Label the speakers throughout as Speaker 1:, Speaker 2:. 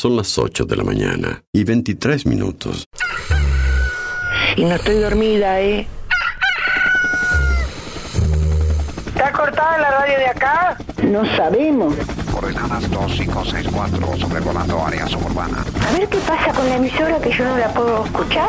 Speaker 1: Son las 8 de la mañana y 23 minutos.
Speaker 2: Y no estoy dormida, ¿eh?
Speaker 3: ¿Está cortada la radio de acá?
Speaker 2: No sabemos.
Speaker 4: Coordenadas 2564, sobrevolando área suburbana.
Speaker 2: A ver qué pasa con la emisora que yo no la puedo escuchar.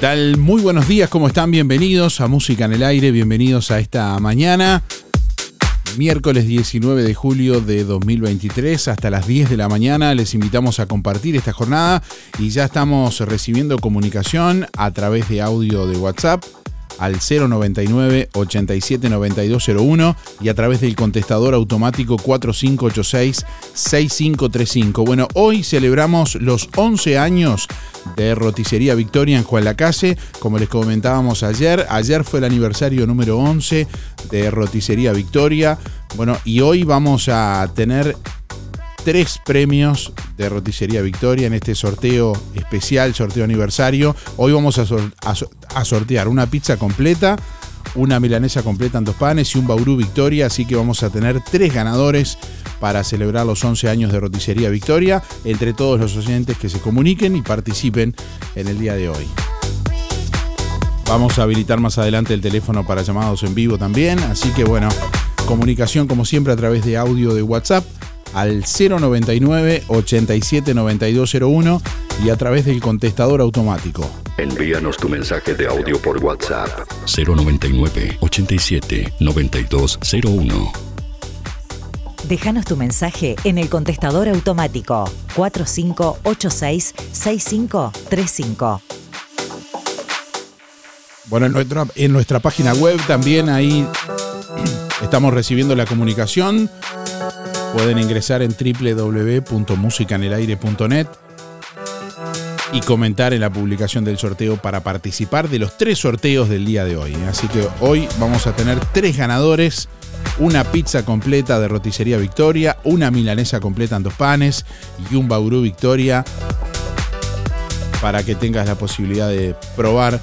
Speaker 5: Tal? Muy buenos días, ¿cómo están? Bienvenidos a Música en el Aire, bienvenidos a esta mañana. Miércoles 19 de julio de 2023 hasta las 10 de la mañana les invitamos a compartir esta jornada y ya estamos recibiendo comunicación a través de audio de WhatsApp al 099 87 9201 y a través del contestador automático 4586 6535. Bueno, hoy celebramos los 11 años de Roticería Victoria en Juan Lacase, como les comentábamos ayer. Ayer fue el aniversario número 11 de Roticería Victoria. Bueno, y hoy vamos a tener tres premios de Roticería Victoria en este sorteo especial, sorteo aniversario. Hoy vamos a, a sortear una pizza completa, una milanesa completa en dos panes y un Bauru Victoria. Así que vamos a tener tres ganadores para celebrar los 11 años de Roticería Victoria entre todos los oyentes que se comuniquen y participen en el día de hoy. Vamos a habilitar más adelante el teléfono para llamados en vivo también. Así que bueno, comunicación como siempre a través de audio de WhatsApp al 099 87 9201 y a través del contestador automático.
Speaker 1: Envíanos tu mensaje de audio por WhatsApp.
Speaker 6: 099 87 9201.
Speaker 7: Déjanos tu mensaje en el contestador automático 4586 6535.
Speaker 5: Bueno, en nuestra, en nuestra página web también ahí estamos recibiendo la comunicación. Pueden ingresar en www.musicanelaire.net y comentar en la publicación del sorteo para participar de los tres sorteos del día de hoy. Así que hoy vamos a tener tres ganadores. Una pizza completa de roticería Victoria, una milanesa completa en dos panes y un Bauru Victoria para que tengas la posibilidad de probar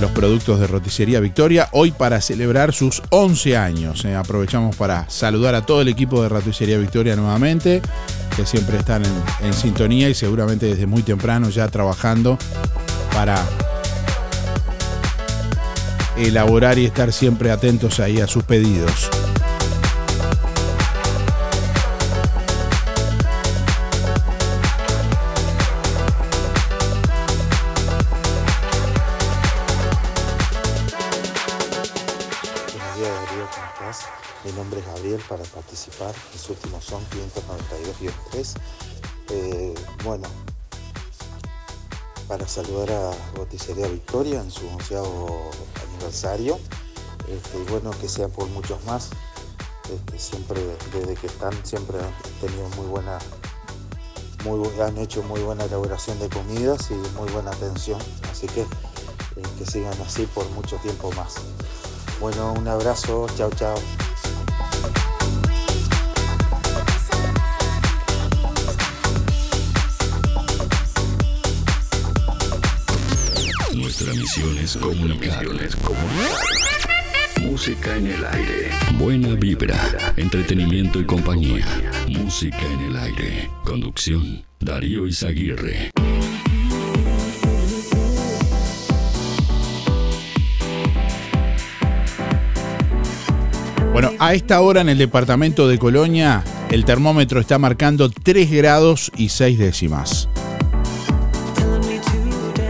Speaker 5: los productos de Roticería Victoria, hoy para celebrar sus 11 años. Eh, aprovechamos para saludar a todo el equipo de Roticería Victoria nuevamente, que siempre están en sintonía y seguramente desde muy temprano ya trabajando para elaborar y estar siempre atentos ahí a sus pedidos.
Speaker 8: Buenos días Darío, ¿cómo estás? Mi nombre es Gabriel para participar. Mis últimos son 592-3. Eh, bueno, para saludar a Roticería Victoria en su onceavo aniversario. Este, y bueno, que sea por muchos más. Este, siempre, desde que están, siempre han tenido muy buena, han hecho muy buena elaboración de comidas y muy buena atención. Así que eh, que sigan así por mucho tiempo más. Bueno, un abrazo, chao, chao.
Speaker 6: Nuestra misión es comunicar. Música en el aire. Buena vibra, entretenimiento y compañía. Música en el aire. Conducción, Darío Izaguirre.
Speaker 5: Bueno, a esta hora en el departamento de Colonia, el termómetro está marcando 3 grados y 6 décimas.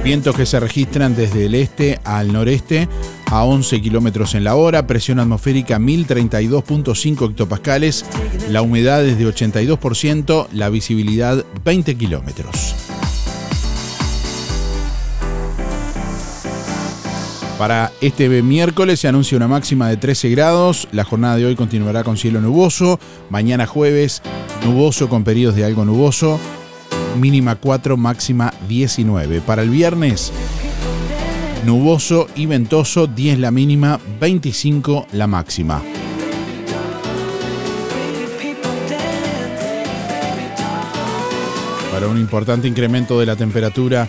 Speaker 5: Vientos que se registran desde el este al noreste a 11 kilómetros en la hora, presión atmosférica 1032.5 hectopascales, la humedad es de 82%, la visibilidad 20 kilómetros. Para este miércoles se anuncia una máxima de 13 grados. La jornada de hoy continuará con cielo nuboso. Mañana jueves, nuboso con periodos de algo nuboso. Mínima 4, máxima 19. Para el viernes, nuboso y ventoso, 10 la mínima, 25 la máxima. Para un importante incremento de la temperatura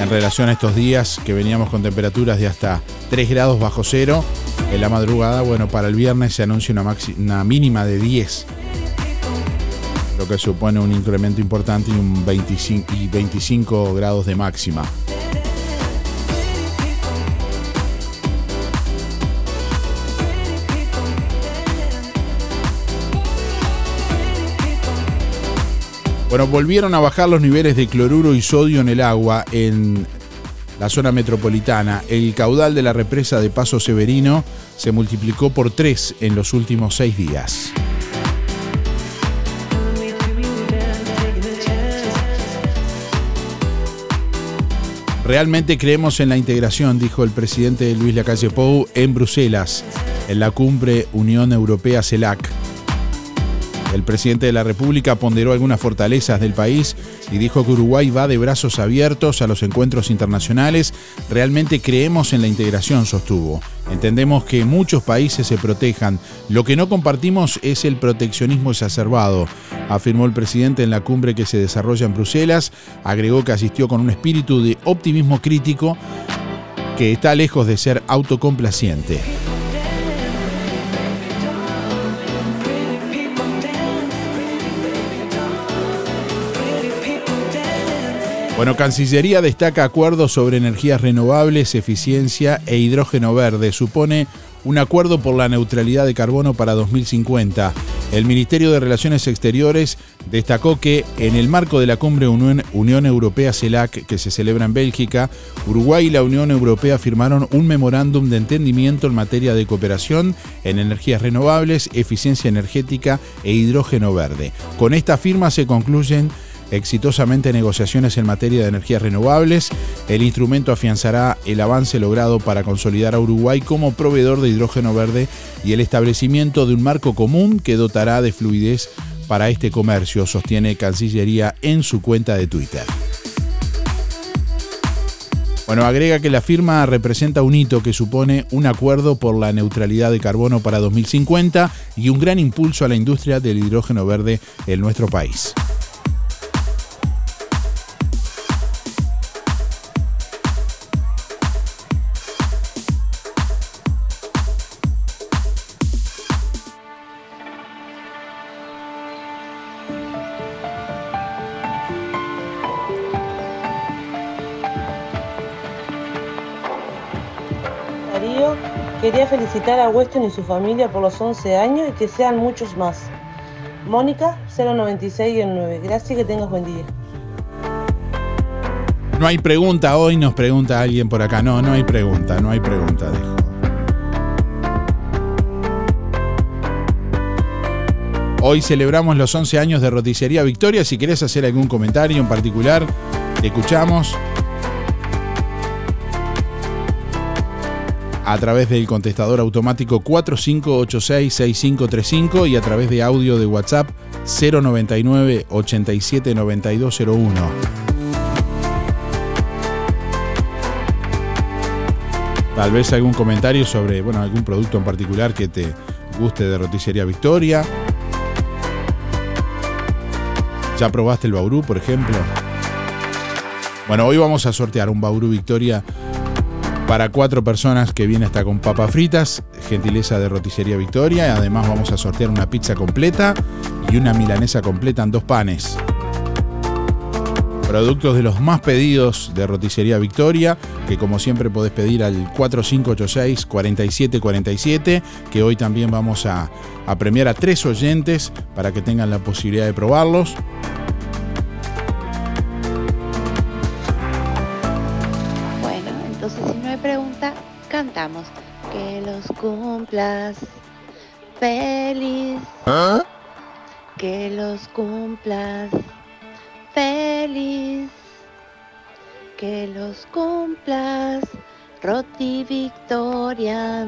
Speaker 5: en relación a estos días que veníamos con temperaturas de hasta 3 grados bajo cero. En la madrugada, bueno, para el viernes se anuncia una, una mínima de 10, que supone un incremento importante y, un 25, y 25 grados de máxima. Bueno, volvieron a bajar los niveles de cloruro y sodio en el agua en la zona metropolitana. El caudal de la represa de Paso Severino se multiplicó por tres en los últimos seis días. Realmente creemos en la integración, dijo el presidente Luis Lacalle Pou en Bruselas, en la cumbre Unión Europea-CELAC. El presidente de la República ponderó algunas fortalezas del país y dijo que Uruguay va de brazos abiertos a los encuentros internacionales. Realmente creemos en la integración, sostuvo. Entendemos que muchos países se protejan. Lo que no compartimos es el proteccionismo exacerbado, afirmó el presidente en la cumbre que se desarrolla en Bruselas. Agregó que asistió con un espíritu de optimismo crítico que está lejos de ser autocomplaciente. Bueno, Cancillería destaca acuerdos sobre energías renovables, eficiencia e hidrógeno verde. Supone un acuerdo por la neutralidad de carbono para 2050. El Ministerio de Relaciones Exteriores destacó que en el marco de la cumbre Unión, Europea-CELAC que se celebra en Bélgica, Uruguay y la Unión Europea firmaron un memorándum de entendimiento en materia de cooperación en energías renovables, eficiencia energética e hidrógeno verde. Con esta firma se concluyen exitosamente negociaciones en materia de energías renovables. El instrumento afianzará el avance logrado para consolidar a Uruguay como proveedor de hidrógeno verde y el establecimiento de un marco común que dotará de fluidez para este comercio, sostiene Cancillería en su cuenta de Twitter. Bueno, agrega que la firma representa un hito que supone un acuerdo por la neutralidad de carbono para 2050 y un gran impulso a la industria del hidrógeno verde en nuestro país.
Speaker 9: Felicitar a Weston y su familia por los 11 años y que sean muchos más. Mónica 096-9. Gracias y que tengas buen día.
Speaker 5: No hay pregunta hoy, nos pregunta alguien por acá. No, no hay pregunta, no hay pregunta. Hoy celebramos los 11 años de Roticería Victoria. Si querés hacer algún comentario en particular, te escuchamos. A través del contestador automático 4586-6535 y a través de audio de WhatsApp 099 87 9201. Tal vez algún comentario sobre bueno, algún producto en particular que te guste de Roticería Victoria. ¿Ya probaste el Bauru, por ejemplo? Bueno, hoy vamos a sortear un Bauru Victoria para cuatro personas que viene hasta con papas fritas, gentileza de Roticería Victoria. Además vamos a sortear una pizza completa y una milanesa completa en dos panes. Productos de los más pedidos de Roticería Victoria, que como siempre podés pedir al 4586-4747, que hoy también vamos a, a premiar a tres oyentes para que tengan la posibilidad de probarlos.
Speaker 10: Cumplas feliz. Que los cumplas feliz. Que los cumplas Roti Victoria.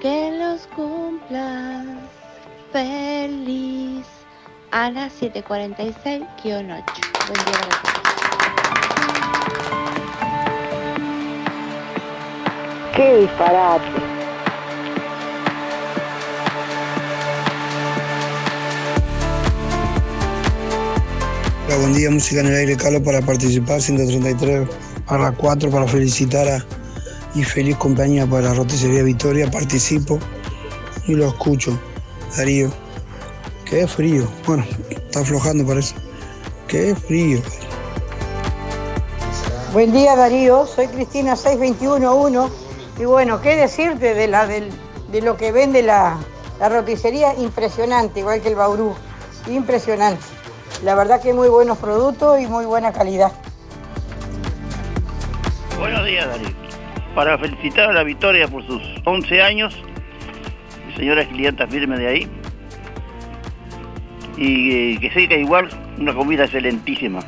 Speaker 10: Que los cumplas feliz. Ana 746-8. Buen día.
Speaker 2: ¡Qué disparate!
Speaker 11: Buen día, música en el aire, Carlos, para participar, 133 para 4, para felicitar a, y feliz compañía para la Roticería Victoria, participo y lo escucho. Darío, qué frío, bueno, está aflojando parece, qué frío.
Speaker 12: Buen día Darío, soy Cristina 6211 y bueno, qué decirte de, la, del- de lo que vende la, la roticería, impresionante, igual que el Bauru, impresionante. La verdad que muy buenos productos y muy buena calidad.
Speaker 13: Buenos días, Darío. Para felicitar a la Victoria por sus 11 años, mi señora es clienta firme de ahí. Y eh, que siga igual, una comida excelentísima.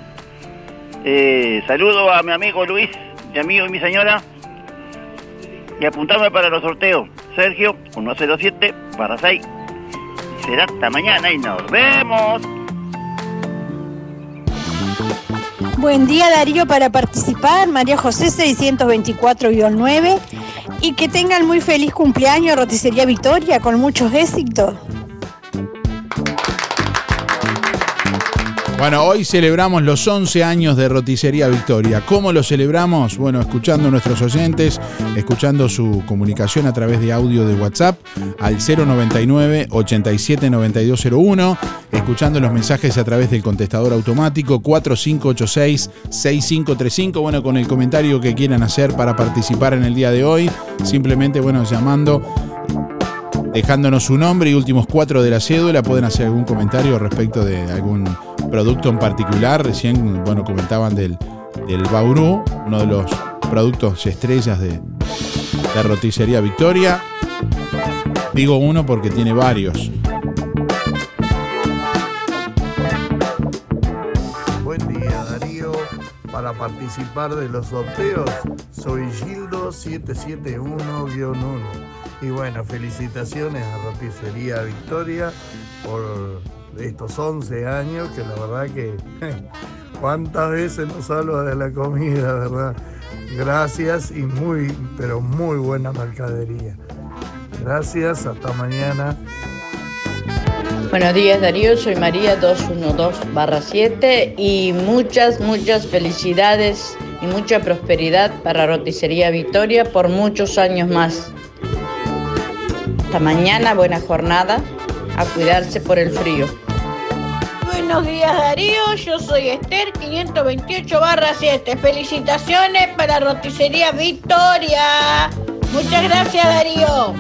Speaker 13: Eh, saludo a mi amigo Luis, mi amigo y mi señora. Y apuntarme para los sorteos. Sergio, 107 para 6. Será hasta mañana y nos vemos.
Speaker 14: Buen día Darío para participar, María José 624-9 y que tengan muy feliz cumpleaños Roticería Victoria con muchos éxitos.
Speaker 5: Bueno, hoy celebramos los 11 años de Roticería Victoria. ¿Cómo lo celebramos? Bueno, escuchando a nuestros oyentes, escuchando su comunicación a través de audio de WhatsApp al 099 879201, escuchando los mensajes a través del contestador automático 4586 6535, bueno, con el comentario que quieran hacer para participar en el día de hoy, simplemente bueno, llamando dejándonos su nombre y últimos cuatro de la cédula. Pueden hacer algún comentario respecto de algún producto en particular. Recién, bueno, comentaban del, del Bauru, uno de los productos estrellas de, de roticería Victoria. Digo uno porque tiene varios.
Speaker 15: Buen día Darío, para participar de los sorteos soy Gildo 771-1 y bueno, felicitaciones a Roticería Victoria por estos 11 años que la verdad que cuántas veces nos hablo de la comida, ¿verdad? Gracias y muy, pero muy buena mercadería. Gracias, hasta mañana.
Speaker 16: Buenos días Darío, soy María 212-7 y muchas, muchas felicidades y mucha prosperidad para Roticería Victoria por muchos años más. Hasta mañana, buena jornada, a cuidarse por el frío.
Speaker 17: Buenos días Darío, yo soy Esther 528 7. Felicitaciones para Roticería Victoria. Muchas gracias Darío.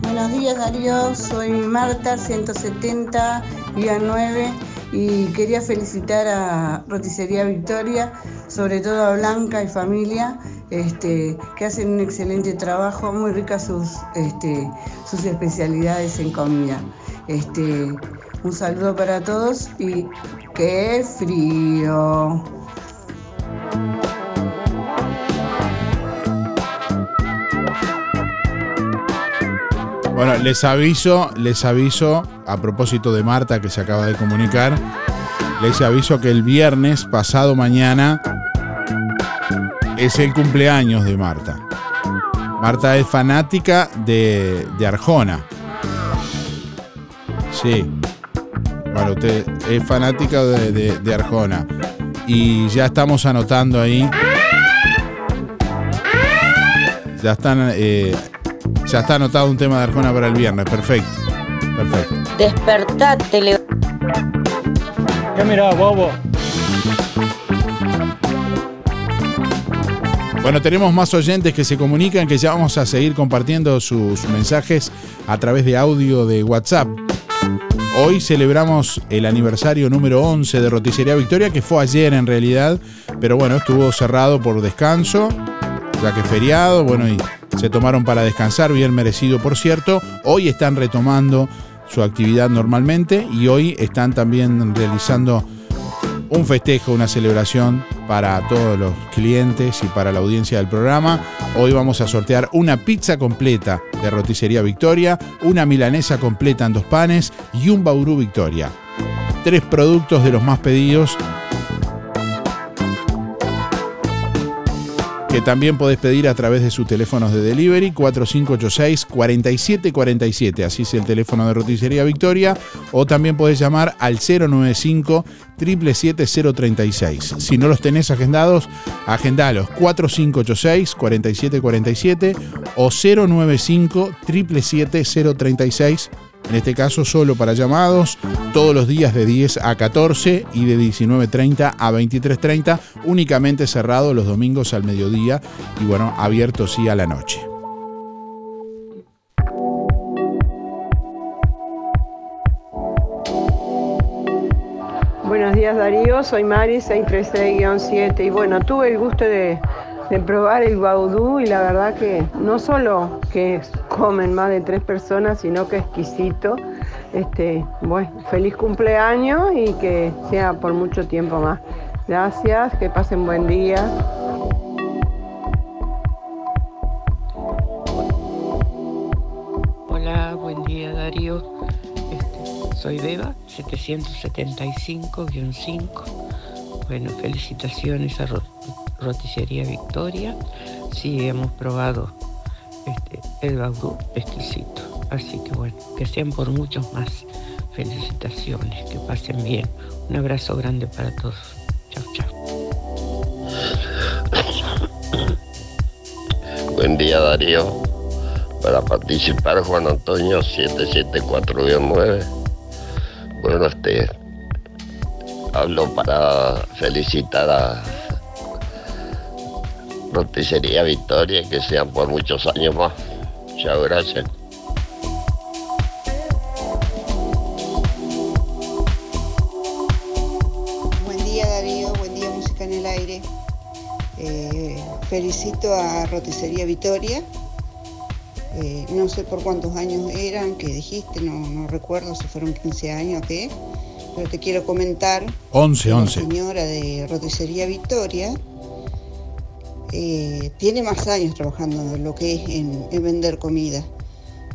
Speaker 18: Buenos días Darío, soy Marta 170-9 y quería felicitar a Roticería Victoria, sobre todo a Blanca y familia, este, que hacen un excelente trabajo, muy ricas sus, este, sus especialidades en comida. Este, un saludo para todos y qué frío.
Speaker 5: Bueno, les aviso, les aviso, a propósito de Marta que se acaba de comunicar, les aviso que el viernes pasado mañana es el cumpleaños de Marta. Marta es fanática de, de Arjona. Sí. Bueno, usted es fanática de, de- de Arjona. Y ya estamos anotando ahí. Ya están. eh, ya está anotado un tema de Arjona para el viernes. Perfecto. Perfecto.
Speaker 14: Despertate, le...
Speaker 19: ¿Qué mirá, bobo?
Speaker 5: Bueno, tenemos más oyentes que se comunican que ya vamos a seguir compartiendo sus mensajes a través de audio de WhatsApp. Hoy celebramos el aniversario número 11 de Roticería Victoria, que fue ayer en realidad, pero bueno, estuvo cerrado por descanso, ya que feriado, bueno, y se tomaron para descansar, bien merecido por cierto. Hoy están retomando su actividad normalmente y hoy están también realizando un festejo, una celebración para todos los clientes y para la audiencia del programa. Hoy vamos a sortear una pizza completa de Roticería Victoria, una milanesa completa en dos panes y un Bauru Victoria. Tres productos de los más pedidos que también podés pedir a través de sus teléfonos de delivery 4586-4747, así es el teléfono de Roticería Victoria, o también podés llamar al 095 777-036. Si no los tenés agendados, agendalos 4586-4747 o 095 777-036. En este caso solo para llamados, todos los días de 10 a 14 y de 19.30 a 23.30, únicamente cerrado los domingos al mediodía y bueno, abierto sí a la noche.
Speaker 20: Buenos días Darío, soy Mari 636-7 y bueno, tuve el gusto de, de probar el baudú y la verdad que no solo que comen más de tres personas, sino que exquisito.
Speaker 18: Este, bueno, feliz cumpleaños y que sea por mucho tiempo más. Gracias, que pasen buen día.
Speaker 21: Hola, buen día Darío. Este, soy Beba, 775-5. Bueno, felicitaciones a Roticería Victoria. Sí, hemos probado este, el baudú exquisito. Así que bueno, que sean por muchos más. Felicitaciones, que pasen bien. Un abrazo grande para todos. Chao, chao.
Speaker 22: Buen día Darío. Para participar Juan Antonio 774-9. Bueno, este hablo para felicitar a Roticería Victoria, que sean por muchos años más. Muchas gracias.
Speaker 23: Buen día Darío, buen día Música en el Aire. Eh, felicito a Roticería Vitoria. Eh, no sé por cuántos años eran que dijiste, no, no recuerdo si fueron 15 años o qué, pero te quiero comentar
Speaker 5: 11,
Speaker 23: la
Speaker 5: 11.
Speaker 23: señora de Roticería Victoria eh, tiene más años trabajando en lo que es en, en vender comida.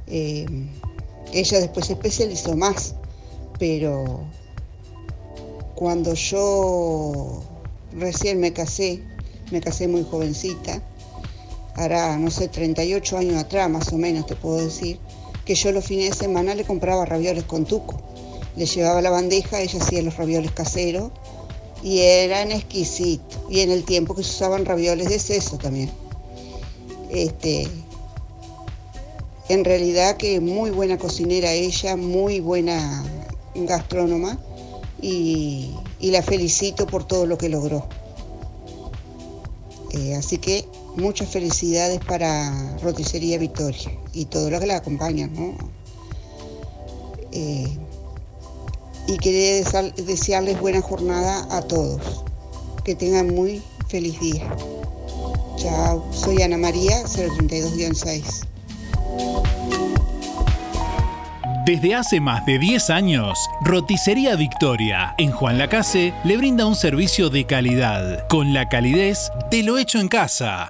Speaker 23: Eh, ella después se especializó más, pero cuando yo recién me casé, me casé muy jovencita, hará, no sé, 38 años atrás más o menos te puedo decir, que yo los fines de semana le compraba ravioles con tuco. Le llevaba la bandeja, ella hacía los ravioles caseros y eran exquisitos. Y en el tiempo que se usaban ravioles de seso también. Este, en realidad que muy buena cocinera ella, muy buena gastrónoma y, y la felicito por todo lo que logró. Eh, así que muchas felicidades para Roticería Victoria y todo lo que la acompañan, ¿no? Eh, y quería desearles buena jornada a todos. Que tengan muy feliz día. Chao, soy Ana María, 032-6.
Speaker 24: Desde hace más de 10 años, Roticería Victoria en Juan Lacase le brinda un servicio de calidad, con la calidez de lo hecho en casa.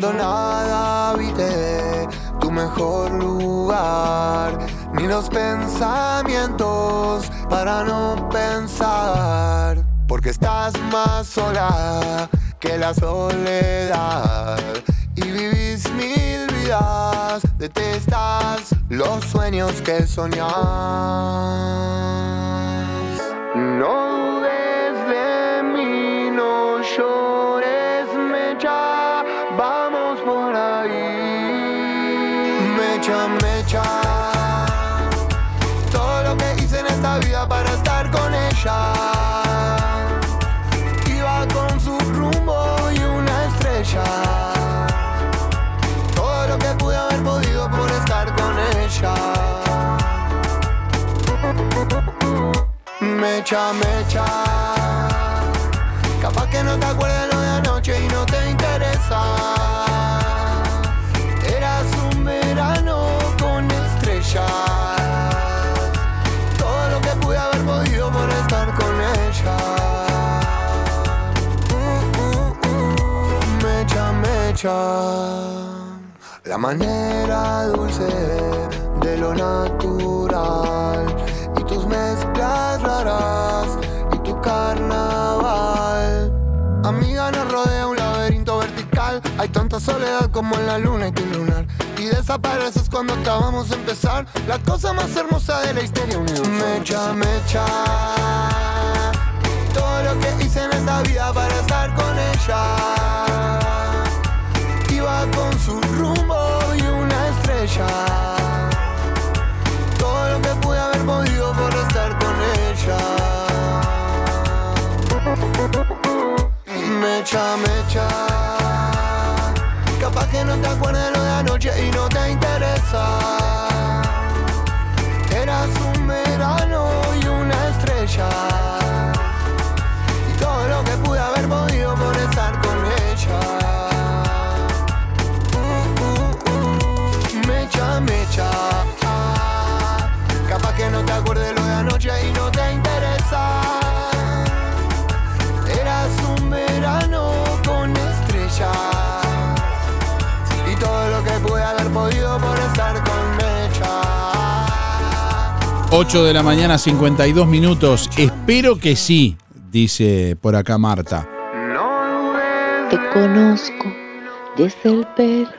Speaker 25: Cuando nada habite tu mejor lugar, ni los pensamientos para no pensar, porque estás más sola que la soledad y vivís mil vidas, detestas los sueños que soñás. No Mecha, mecha. Capaz que no te acuerdas lo de anoche y no te interesa. Eras un verano con estrellas. Todo lo que pude haber podido por estar con ella. Uh, uh, uh, mecha, mecha. La manera dulce de lo natural Soledad como en la luna y tu lunar. Y desapareces cuando acabamos de empezar. La cosa más hermosa de la historia universal. Mecha, mecha. Todo lo que hice en esta vida para estar con ella. Iba con su rumbo y una estrella. Todo lo que pude haber podido por estar con ella. Mecha, mecha. Capaz que no te acuerdas lo de anoche y no te interesa. Eras un verano y una estrella. Y todo lo que pude haber podido por estar con ella. mecha, mecha. Capaz que no te acuerdes lo de anoche y no te interesa. podido por estar con ella.
Speaker 5: 8 de la mañana, 52 minutos. Espero que sí, dice por acá Marta.
Speaker 26: Te conozco desde el pelo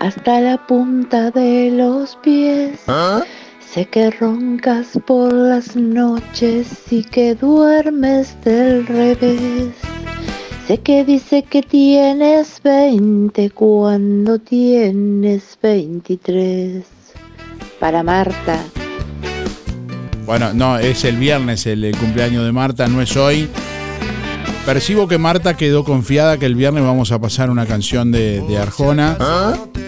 Speaker 26: hasta la punta de los pies. ¿Ah? Sé que roncas por las noches y que duermes del revés. Sé que dice que tienes 20 cuando tienes 23. Para Marta.
Speaker 5: Bueno, no, es el viernes el, el cumpleaños de Marta, no es hoy. Percibo que Marta quedó confiada que el viernes vamos a pasar una canción de Arjona.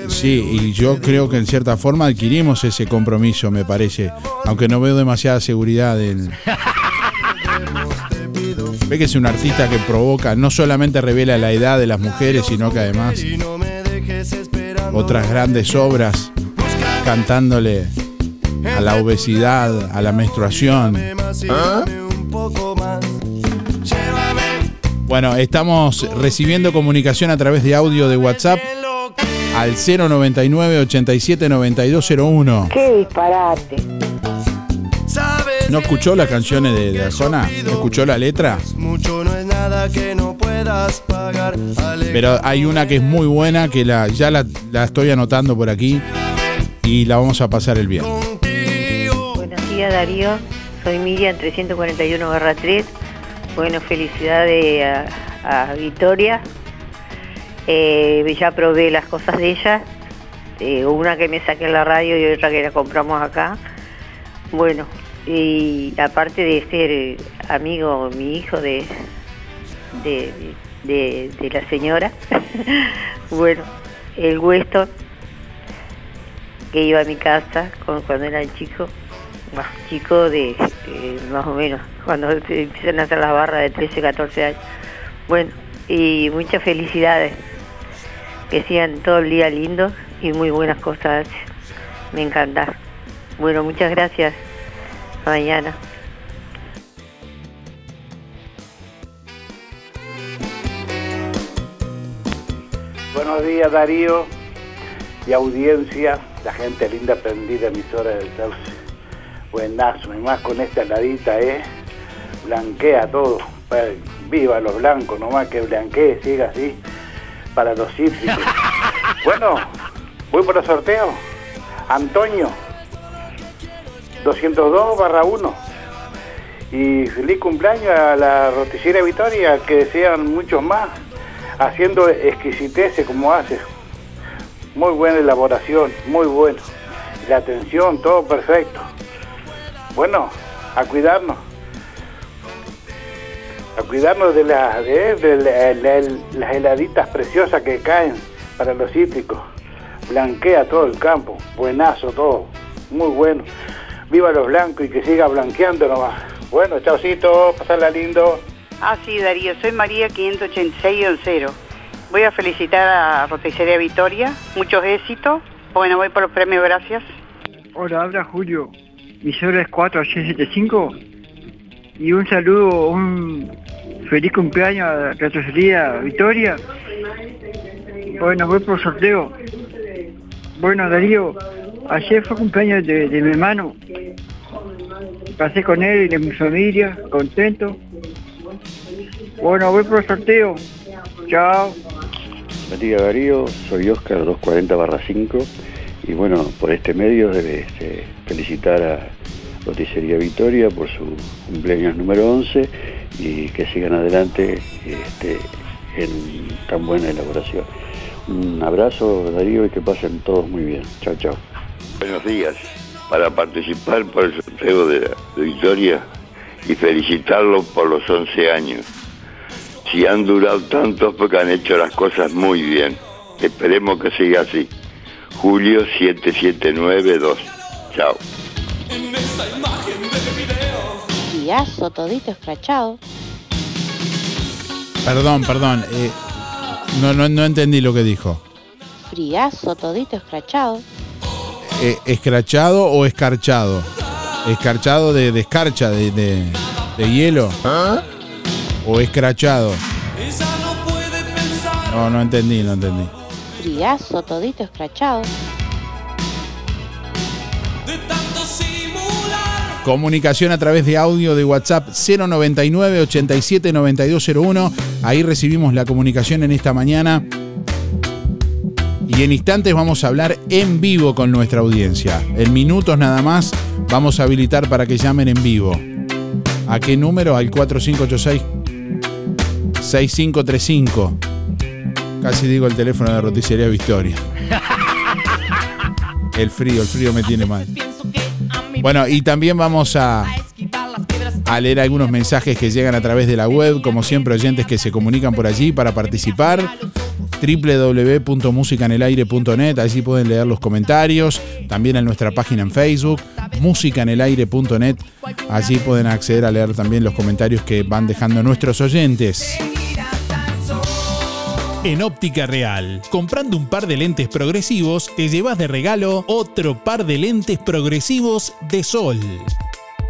Speaker 5: Sí, y yo creo que en cierta forma adquirimos ese compromiso, me parece. Aunque no veo demasiada seguridad en. Ve que es un artista que provoca, no solamente revela la edad de las mujeres, sino que además otras grandes obras cantándole a la obesidad, a la menstruación. Bueno, estamos recibiendo comunicación a través de audio de WhatsApp al 099 87 9201.
Speaker 2: ¡Qué disparate!
Speaker 5: ¿No escuchó las canciones de, de Arjona? ¿No escuchó la letra?
Speaker 25: Mucho no es nada que no puedas pagar.
Speaker 5: Pero hay una que es muy buena, que la, ya la, la estoy anotando por aquí y la vamos a pasar el viernes.
Speaker 27: Buenos días Darío, soy Miriam 341 barra 3. Bueno, felicidades a, a Victoria. Eh, ya probé las cosas de ella. Eh, una que me saqué en la radio y otra que la compramos acá. Bueno, y aparte de ser amigo, mi hijo de, de, de- la señora, bueno, el Weston, que iba a mi casa cuando era chico, más chico de eh, más o menos, cuando empiezan a hacer las barras de 13, 14 años. Bueno, y muchas felicidades, que sigan todo el día lindos y muy buenas cosas, me encanta. Bueno, muchas gracias, Hasta mañana.
Speaker 28: Buenos días Darío y audiencia, la gente linda prendida emisora del Sauce. Buenazo, y más con esta heladita, ¿eh? Blanquea todo. Viva los blancos, nomás que blanquee, siga así, para los cítricos. bueno, voy por el sorteo. Antonio, 202 barra 1. Y feliz cumpleaños a la roticiera Vitoria, que sean muchos más, haciendo exquisiteces como hace. Muy buena elaboración, muy bueno. La atención, todo perfecto. Bueno, a cuidarnos. A cuidarnos de, la- de, de la- la- las heladitas preciosas que caen para los cítricos. Blanquea todo el campo, buenazo todo, muy bueno. Viva los blancos y que siga blanqueando nomás. Bueno, chaucito, pasarla lindo.
Speaker 29: Ah, sí, Darío, soy María 586 Voy a felicitar a Roticería Victoria, muchos éxitos. Bueno, voy por los premios, gracias.
Speaker 30: Hola, habla Julio. Mi cero es 4875. Y un saludo, un feliz cumpleaños a Retrocería Victoria. Bueno, voy por sorteo. Bueno, Darío, ayer fue cumpleaños de, de mi hermano. Pasé con él y de mi familia, contento. Bueno, voy por sorteo. Chao.
Speaker 31: Buen día Darío, soy Oscar 240 barra 5 y bueno, por este medio debe este, felicitar a Roticería Victoria por su cumpleaños número 11 y que sigan adelante este, en tan buena elaboración. Un abrazo Darío y que pasen todos muy bien. Chao, chao.
Speaker 32: Buenos días. Para participar por el sorteo de, la- de Victoria y felicitarlo por los 11 años. Si han durado tanto es porque han hecho las cosas muy bien. Esperemos que siga así. Julio 7792. Chao.
Speaker 26: Friazo, todito escrachado.
Speaker 5: Perdón, perdón. eh, no, no, no entendí lo que dijo.
Speaker 26: Friazo, todito escrachado.
Speaker 5: Eh, ¿Escrachado o escarchado? Escarchado de, de escarcha, de, de- de hielo. ¿O escrachado? No, no entendí, no entendí.
Speaker 26: Friazo, todito escrachado.
Speaker 5: Comunicación a través de audio de WhatsApp 099 87 9201. Ahí recibimos la comunicación en esta mañana. Y en instantes vamos a hablar en vivo con nuestra audiencia. En minutos nada más vamos a habilitar para que llamen en vivo. ¿A qué número? Al 4586 6535. Casi digo el teléfono de Roticería Victoria. El frío, el frío me tiene mal. Bueno, y también vamos a leer algunos mensajes que llegan a través de la web, como siempre oyentes que se comunican por allí para participar www.musicanelaire.net, allí pueden leer los comentarios, también en nuestra página en Facebook, musicanelaire.net, allí pueden acceder a leer también los comentarios que van dejando nuestros oyentes.
Speaker 24: En Óptica Real, comprando un par de lentes progresivos, te llevas de regalo otro par de lentes progresivos de sol.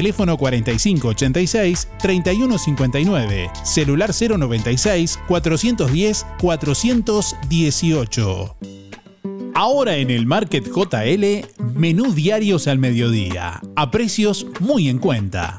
Speaker 24: teléfono 4586-3159, celular 096-410-418. Ahora en el Market JL, menú diarios al mediodía, a precios muy en cuenta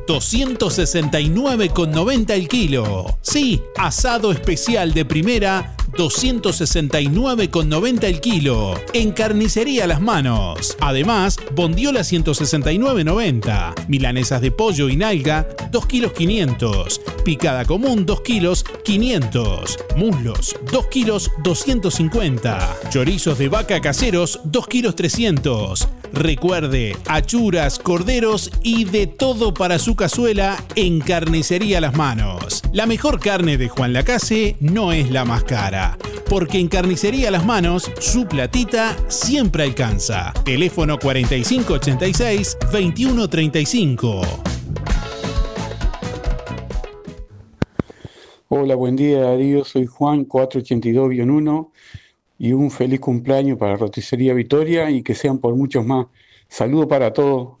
Speaker 24: 269,90 el kilo. Sí, asado especial de primera, 269,90 el kilo. En carnicería las manos. Además, bondiola 169,90. Milanesas de pollo y nalga, 2 kilos 500. Picada común, 2 kilos 500. Muslos, 2 kilos 250. Chorizos de vaca caseros, 2 kilos 300. Recuerde, achuras, corderos y de todo para su cazuela en Carnicería Las Manos. La mejor carne de Juan Lacase no es la más cara, porque en Carnicería Las Manos su platita siempre alcanza. Teléfono 4586-2135.
Speaker 33: Hola, buen día Darío, soy Juan 482-1 y un feliz cumpleaños para Roticería Vitoria y que sean por muchos más. Saludo para todos.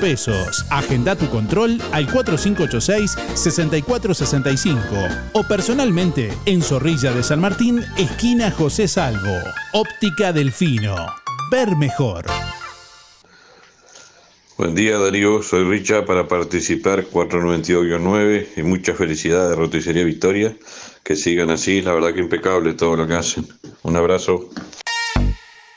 Speaker 24: pesos. Agenda tu control al 4586-6465 o personalmente en Zorrilla de San Martín, esquina José Salvo. Óptica Delfino. Ver mejor.
Speaker 34: Buen día Darío, soy Richa para participar 492-9 y mucha felicidad de Roticería Victoria. Que sigan así, la verdad que impecable todo lo que hacen. Un abrazo.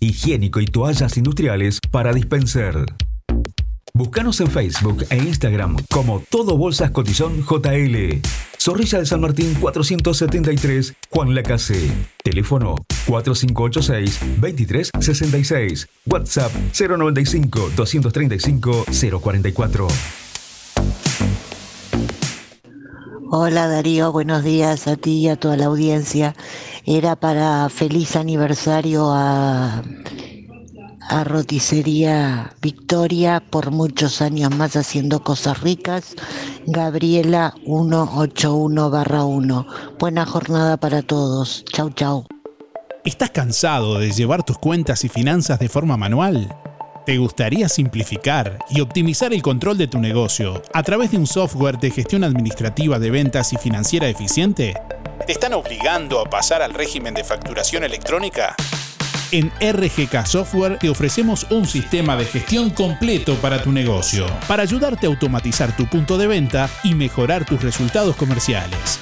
Speaker 35: Higiénico y toallas industriales para dispenser. Búscanos en Facebook e Instagram como Todo Bolsas Cotizón JL. Zorrilla de San Martín 473, Juan Lacase. Teléfono 4586-2366. WhatsApp 095-235-044.
Speaker 36: Hola Darío, buenos días a ti y a toda la audiencia. Era para feliz aniversario a, a Roticería Victoria por muchos años más haciendo cosas ricas. Gabriela 181-1. Buena jornada para todos. Chau, chau.
Speaker 24: ¿Estás cansado de llevar tus cuentas y finanzas de forma manual? ¿Te gustaría simplificar y optimizar el control de tu negocio a través de un software de gestión administrativa de ventas y financiera eficiente? ¿Te están obligando a pasar al régimen de facturación electrónica? En RGK Software te ofrecemos un sistema de gestión completo para tu negocio, para ayudarte a automatizar tu punto de venta y mejorar tus resultados comerciales.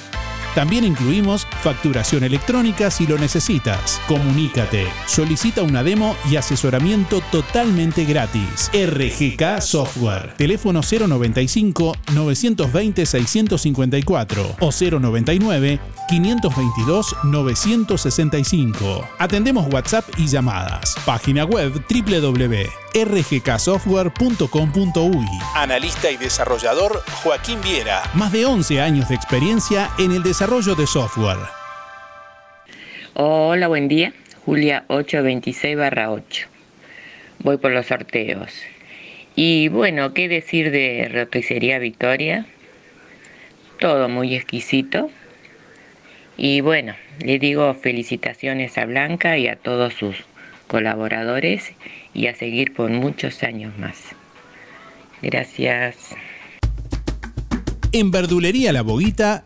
Speaker 24: También incluimos facturación electrónica si lo necesitas. Comunícate, solicita una demo y asesoramiento totalmente gratis. RGK Software. Teléfono 095 920 654 o 099 522 965. Atendemos WhatsApp y llamadas. Página web www.rgksoftware.com.uy. Analista y desarrollador Joaquín Viera. Más de 11 años de experiencia en el desarrollo de software.
Speaker 37: Hola, buen día. Julia 826-8. Voy por los sorteos. Y bueno, ¿qué decir de Roticería Victoria? Todo muy exquisito. Y bueno, le digo felicitaciones a Blanca y a todos sus colaboradores y a seguir por muchos años más. Gracias.
Speaker 24: En Verdulería La Boguita,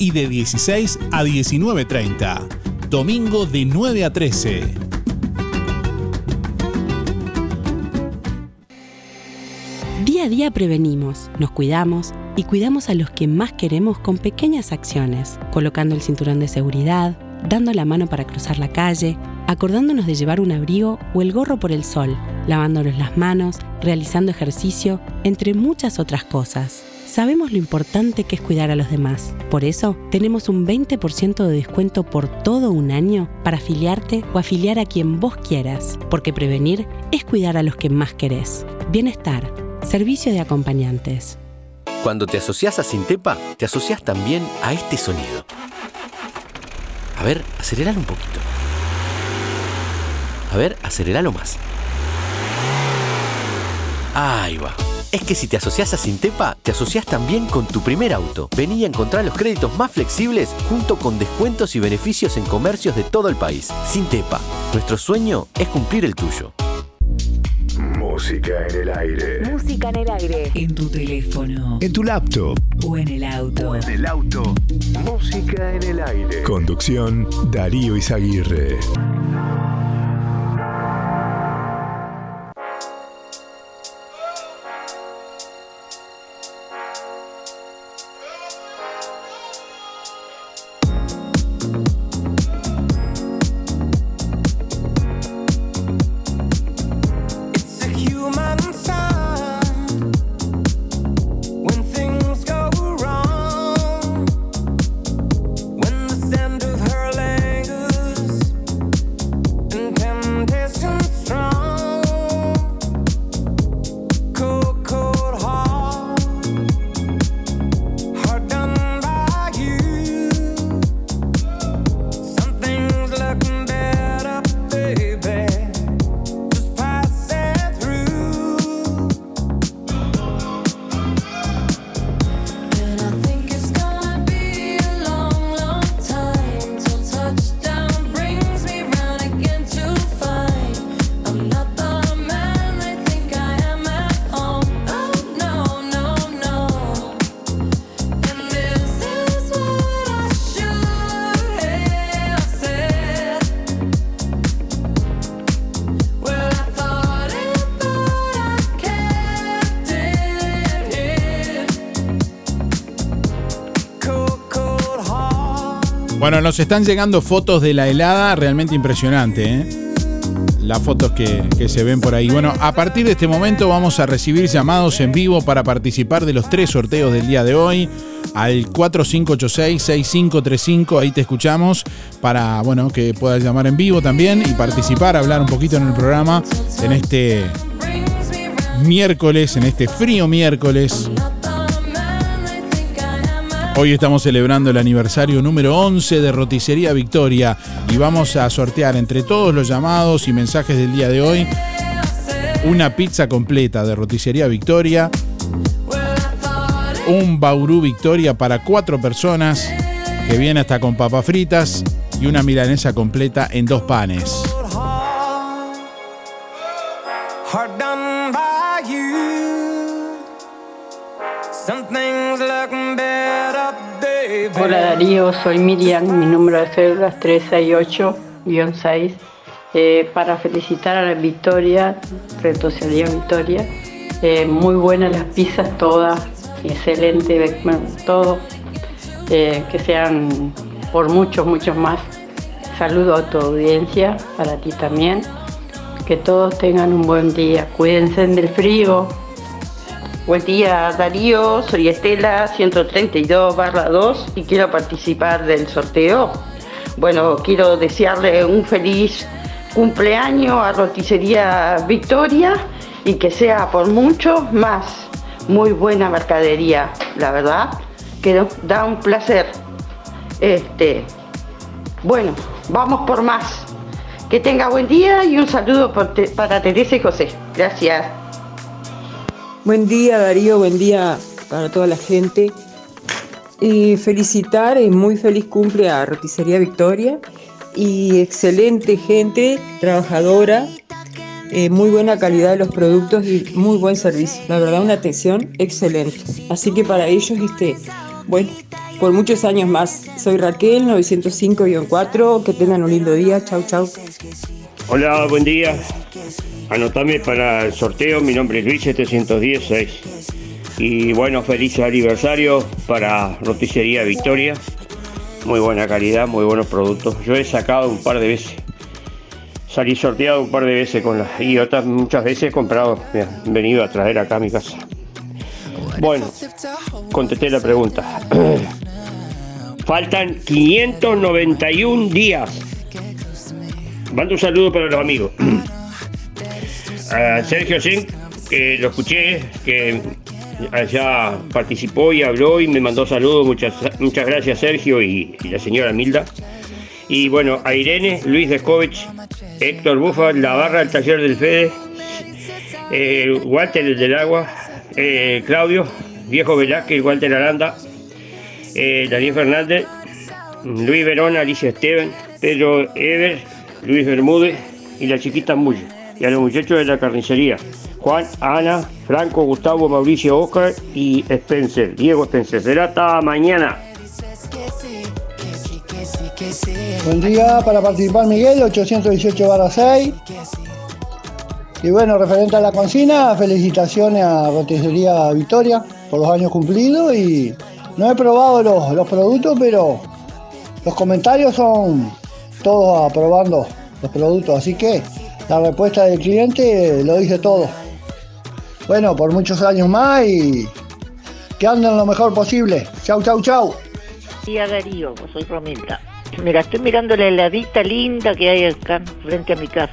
Speaker 24: y de 16 a 19.30. Domingo de 9 a 13.
Speaker 38: Día a día prevenimos, nos cuidamos y cuidamos a los que más queremos con pequeñas acciones, colocando el cinturón de seguridad, dando la mano para cruzar la calle, acordándonos de llevar un abrigo o el gorro por el sol, lavándonos las manos, realizando ejercicio, entre muchas otras cosas. Sabemos lo importante que es cuidar a los demás. Por eso, tenemos un 20% de descuento por todo un año para afiliarte o afiliar a quien vos quieras, porque prevenir es cuidar a los que más querés. Bienestar, servicio de acompañantes.
Speaker 39: Cuando te asocias a Sintepa, te asocias también a este sonido. A ver, aceleralo un poquito. A ver, aceleralo más. Ahí va.
Speaker 34: Es que si te asocias a Sintepa, te asocias también con tu primer auto. Vení y encontrar los créditos más flexibles junto con descuentos y beneficios en comercios de todo el país. Sintepa, nuestro sueño es cumplir el tuyo.
Speaker 38: Música en el aire.
Speaker 7: Música en el aire. En tu teléfono.
Speaker 38: En tu laptop.
Speaker 7: O en el auto.
Speaker 38: En el auto. Música en el aire. Conducción Darío Izaguirre.
Speaker 5: Bueno, nos están llegando fotos de la helada realmente impresionante, ¿eh? Las fotos que, que se ven por ahí. Bueno, a partir de este momento vamos a recibir llamados en vivo para participar de los tres sorteos del día de hoy. Al 4586-6535, ahí te escuchamos para, bueno, que puedas llamar en vivo también y participar, hablar un poquito en el programa en este miércoles, en este frío miércoles. Hoy estamos celebrando el aniversario número 11 de Roticería Victoria y vamos a sortear entre todos los llamados y mensajes del día de hoy una pizza completa de Roticería Victoria, un Bauru Victoria para cuatro personas que viene hasta con papas fritas y una milanesa completa en dos panes.
Speaker 40: Hola Darío, soy Miriam, mi número de cédula es 368-6. Eh, para felicitar a la Victoria, Retocería Victoria. Eh, muy buenas las pizzas todas, excelente, bueno, todo. Eh, que sean por muchos, muchos más. Saludo a tu audiencia, para ti también. Que todos tengan un buen día. Cuídense del frío. Buen día Darío, soy Estela 132 barra 2 y quiero participar del sorteo. Bueno, quiero desearle un feliz cumpleaños a Roticería Victoria y que sea por mucho más muy buena mercadería, la verdad, que da un placer. Este, bueno, vamos por más. Que tenga buen día y un saludo para Teresa y José. Gracias.
Speaker 41: Buen día Darío, buen día para toda la gente. Y felicitar y muy feliz cumple a Roticería Victoria y excelente gente, trabajadora, eh, muy buena calidad de los productos y muy buen servicio. La verdad una atención excelente. Así que para ellos, este, bueno, por muchos años más. Soy Raquel, 905-4, que tengan un lindo día. Chau, chau.
Speaker 42: Hola, buen día. Anotame para el sorteo, mi nombre es Luis 716. Y bueno, feliz aniversario para Roticería Victoria. Muy buena calidad, muy buenos productos. Yo he sacado un par de veces. Salí sorteado un par de veces con las y otras muchas veces he comprado. Me venido a traer acá a mi casa. Bueno, contesté la pregunta. Faltan 591 días. Mando un saludo para los amigos. A Sergio Sen, que lo escuché, que allá participó y habló y me mandó saludos. Muchas, muchas gracias Sergio y, la señora Milda. Y bueno, a Irene, Luis Descovich, Héctor Bufa, La Barra, el taller del Fede, eh, Walter el del agua,
Speaker 43: eh, Claudio, Viejo Velázquez, Walter Aranda, eh, Daniel Fernández, Luis Verona, Alicia Esteban, Pedro Ever, Luis Bermúdez y la chiquita Mulle. Y a los muchachos de la carnicería, Juan, Ana, Franco, Gustavo, Mauricio, Oscar y Spencer, Diego Spencer. Será hasta mañana.
Speaker 34: Buen día para participar Miguel, 818 barra 6. Y bueno, referente a la cocina, felicitaciones a Roticería Victoria por los años cumplidos y no he probado los, los productos, pero los comentarios son todos aprobando los productos, así que la respuesta del cliente lo dice todo. Bueno, por muchos años más y que anden lo mejor posible. Chau, chau, chau.
Speaker 37: Día Darío, soy Romilda. Mira, estoy mirando la heladita linda que hay acá frente a mi casa.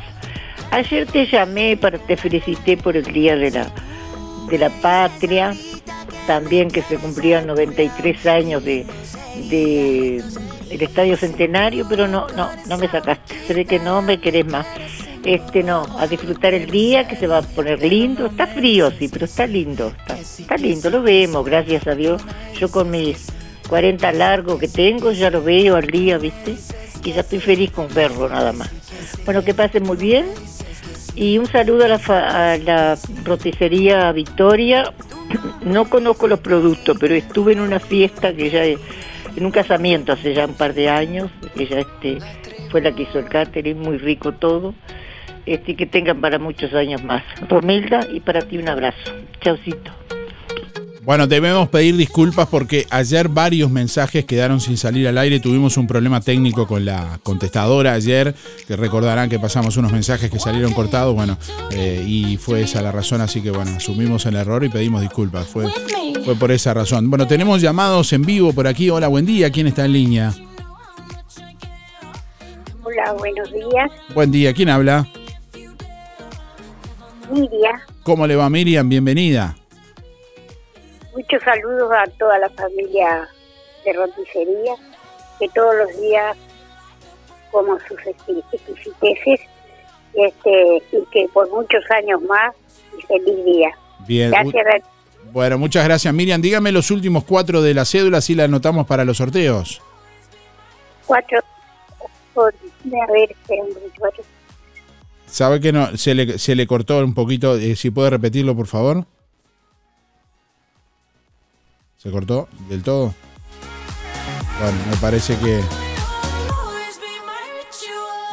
Speaker 37: Ayer te llamé para te felicité por el día de la de la patria, también que se cumplían 93 años de, de el Estadio Centenario, pero no no no me sacaste. Se que no me querés más. Este no, a disfrutar el día que se va a poner lindo. Está frío, sí, pero está lindo. Está, está lindo, lo vemos, gracias a Dios. Yo con mis 40 largos que tengo, ya lo veo al día, ¿viste? Y ya estoy feliz con verlo nada más. Bueno, que pasen muy bien. Y un saludo a la, fa- a la roticería Victoria. No conozco los productos, pero estuve en una fiesta que ya, en un casamiento hace ya un par de años. Ella este, fue la que hizo el catering, muy rico todo. Este, y que tengan para muchos años más. Romilda, y para ti un abrazo. Chaucito.
Speaker 5: Bueno, debemos pedir disculpas porque ayer varios mensajes quedaron sin salir al aire. Tuvimos un problema técnico con la contestadora ayer, que recordarán que pasamos unos mensajes que salieron cortados, bueno, eh, y fue esa la razón, así que bueno, asumimos el error y pedimos disculpas. Fue, fue por esa razón. Bueno, tenemos llamados en vivo por aquí. Hola, buen día. ¿Quién está en línea?
Speaker 44: Hola, buenos días.
Speaker 5: Buen día. ¿Quién habla?
Speaker 44: Miriam,
Speaker 5: ¿Cómo le va Miriam? Bienvenida.
Speaker 44: muchos saludos a toda la familia de roticería, que todos los días como sus exqui- exquisiteces este, y que por muchos años más y feliz día.
Speaker 5: Bien.
Speaker 44: Gracias, Ra-
Speaker 5: Bueno, muchas gracias Miriam. Dígame los últimos cuatro de la cédula, si la anotamos para los sorteos.
Speaker 44: cuatro. por- a ver, espera un.
Speaker 5: ¿Sabe que no se le, se le cortó un poquito? Eh, si puede repetirlo, por favor. ¿Se cortó del todo? Bueno, me parece que...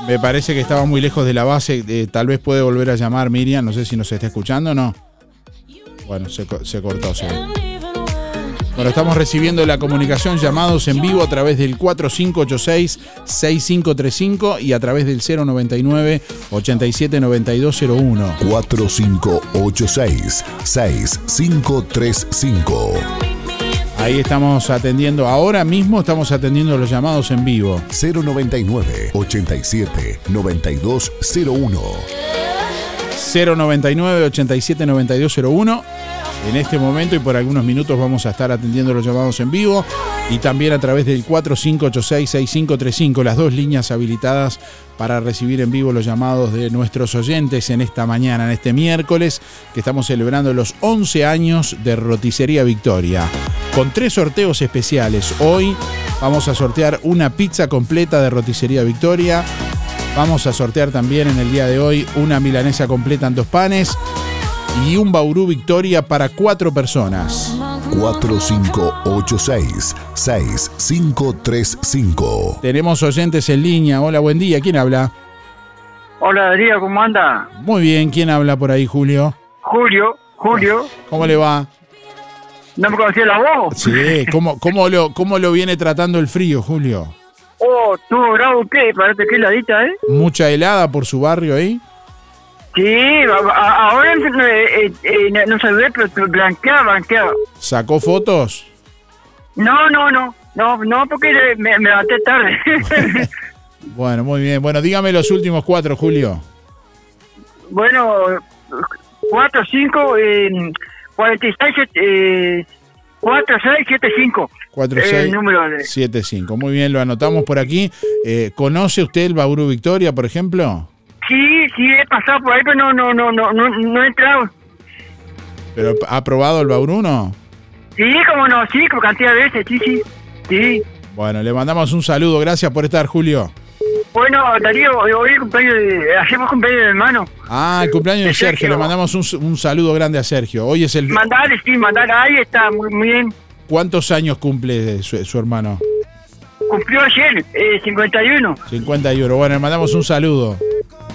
Speaker 5: Me parece que estaba muy lejos de la base. eh, tal vez puede volver a llamar Miriam. No sé si nos está escuchando o no. Bueno, se, se cortó. Bueno, estamos recibiendo la comunicación llamados en vivo a través del 4586-6535 y a través del 099-879201.
Speaker 36: 4586-6535.
Speaker 5: Ahí estamos atendiendo, ahora mismo estamos atendiendo los llamados en vivo.
Speaker 36: 099-87-9201.
Speaker 5: 099-879201. En este momento y por algunos minutos vamos a estar atendiendo los llamados en vivo y también a través del 4586-6535, las dos líneas habilitadas para recibir en vivo los llamados de nuestros oyentes en esta mañana, en este miércoles, que estamos celebrando los 11 años de Roticería Victoria. Con tres sorteos especiales. Hoy vamos a sortear una pizza completa de Roticería Victoria. Vamos a sortear también en el día de hoy una milanesa completa en dos panes y un Bauru Victoria para cuatro personas.
Speaker 36: 4586-6535.
Speaker 5: Tenemos oyentes en línea. Hola, buen día. ¿Quién habla?
Speaker 45: Hola Darío, ¿cómo anda?
Speaker 5: Muy bien. ¿Quién habla por ahí, Julio?
Speaker 45: Julio, Julio,
Speaker 5: ¿Cómo le va?
Speaker 45: ¿no me conocía la voz?
Speaker 5: Sí, ¿cómo, cómo, lo, ¿cómo lo viene tratando el frío, Julio?
Speaker 45: Oh, ¿tuvo bravo qué? Parece que heladita, ¿eh?
Speaker 5: ¿Mucha helada por su barrio ahí?
Speaker 45: Sí, ahora eh, eh, eh, no- ve, pero blanqueada, blanqueada.
Speaker 5: ¿Sacó fotos?
Speaker 45: No, no, no, no, no, porque me, me levanté tarde.
Speaker 5: Bueno, muy bien. Bueno, dígame los últimos cuatro, Julio.
Speaker 45: bueno, 4, 5, eh, 46, eh, 4, 6, 7, 5.
Speaker 5: 4,
Speaker 45: El
Speaker 5: 6,
Speaker 45: número de...
Speaker 5: 7, 5. Muy bien, lo anotamos por aquí. Eh, ¿Conoce usted el Bauru Victoria, por ejemplo?
Speaker 45: Sí, sí, he pasado por ahí, pero no, no, no, no, no, no he entrado.
Speaker 5: ¿Pero ha probado el Bauruno?
Speaker 6: Sí, cómo no, sí, como cantidad de veces, sí, sí. Sí.
Speaker 5: Bueno, le mandamos un saludo. Gracias por estar, Julio.
Speaker 6: Bueno, Darío, hoy hoy cumpleaños de, hacemos cumpleaños de hermano.
Speaker 5: Ah, el cumpleaños de
Speaker 6: De
Speaker 5: Sergio.
Speaker 6: Sergio.
Speaker 5: Le mandamos un, un saludo grande a Sergio. Hoy es el...
Speaker 6: Mandale, sí, mandale, ahí está, muy, muy bien.
Speaker 5: ¿Cuántos años cumple su, su hermano?
Speaker 6: Cumplió ayer, eh, 51.
Speaker 5: 51. Bueno, le mandamos un saludo.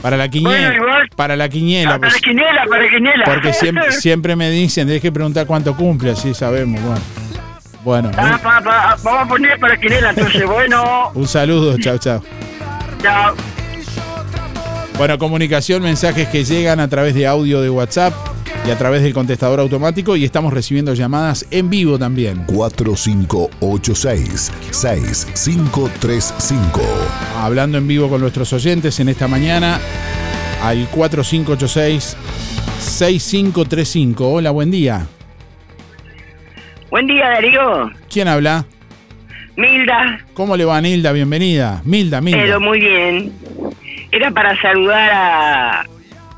Speaker 5: Para la quiniela. Para la quiniela.
Speaker 6: Ah, para
Speaker 5: pues,
Speaker 6: quinela, para quinela.
Speaker 5: porque siempre, siempre me dicen, tenés que preguntar cuánto cumple, así sabemos. Bueno, bueno
Speaker 6: Ah, pa- pa- vamos a poner para quinela, entonces, bueno.
Speaker 5: un saludo. Chao, chao.
Speaker 6: Chao.
Speaker 5: Bueno, comunicación, mensajes que llegan a través de audio de WhatsApp y a través del contestador automático y estamos recibiendo llamadas en vivo también.
Speaker 36: 4586-6535.
Speaker 5: Hablando en vivo con nuestros oyentes en esta mañana al 4586-6535. Hola, buen día.
Speaker 46: Buen día, Darío.
Speaker 5: ¿Quién habla?
Speaker 46: Milda,
Speaker 5: ¿Cómo le va, Nilda? Bienvenida. Milda, Milda.
Speaker 46: pero muy bien. Era para saludar a,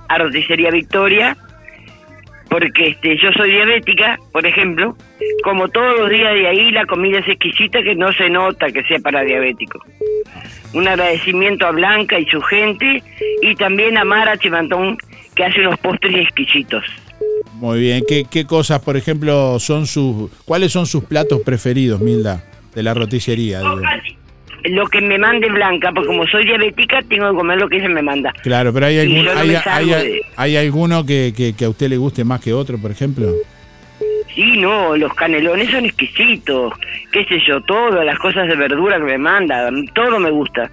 Speaker 46: a Roticería Victoria, porque este, yo soy diabética, por ejemplo. Como todos los días de ahí, la comida es exquisita que no se nota que sea para diabéticos. Un agradecimiento a Blanca y su gente, y también a Mara Chimantón, que hace unos postres exquisitos.
Speaker 5: Muy bien. ¿Qué, qué cosas, por ejemplo, son sus... ¿Cuáles son sus platos preferidos, Milda? De la roticería, digo.
Speaker 46: Lo que me mande Blanca, porque como soy diabética, tengo que comer lo que ella me manda.
Speaker 5: Claro, pero hay, algún,
Speaker 46: no
Speaker 5: hay, hay-
Speaker 46: de-
Speaker 5: hay alguno que, que- que a usted le guste más que otro, por ejemplo.
Speaker 46: Sí, no, los canelones son exquisitos, qué sé yo, todo, las cosas de verdura que me manda, todo me gusta.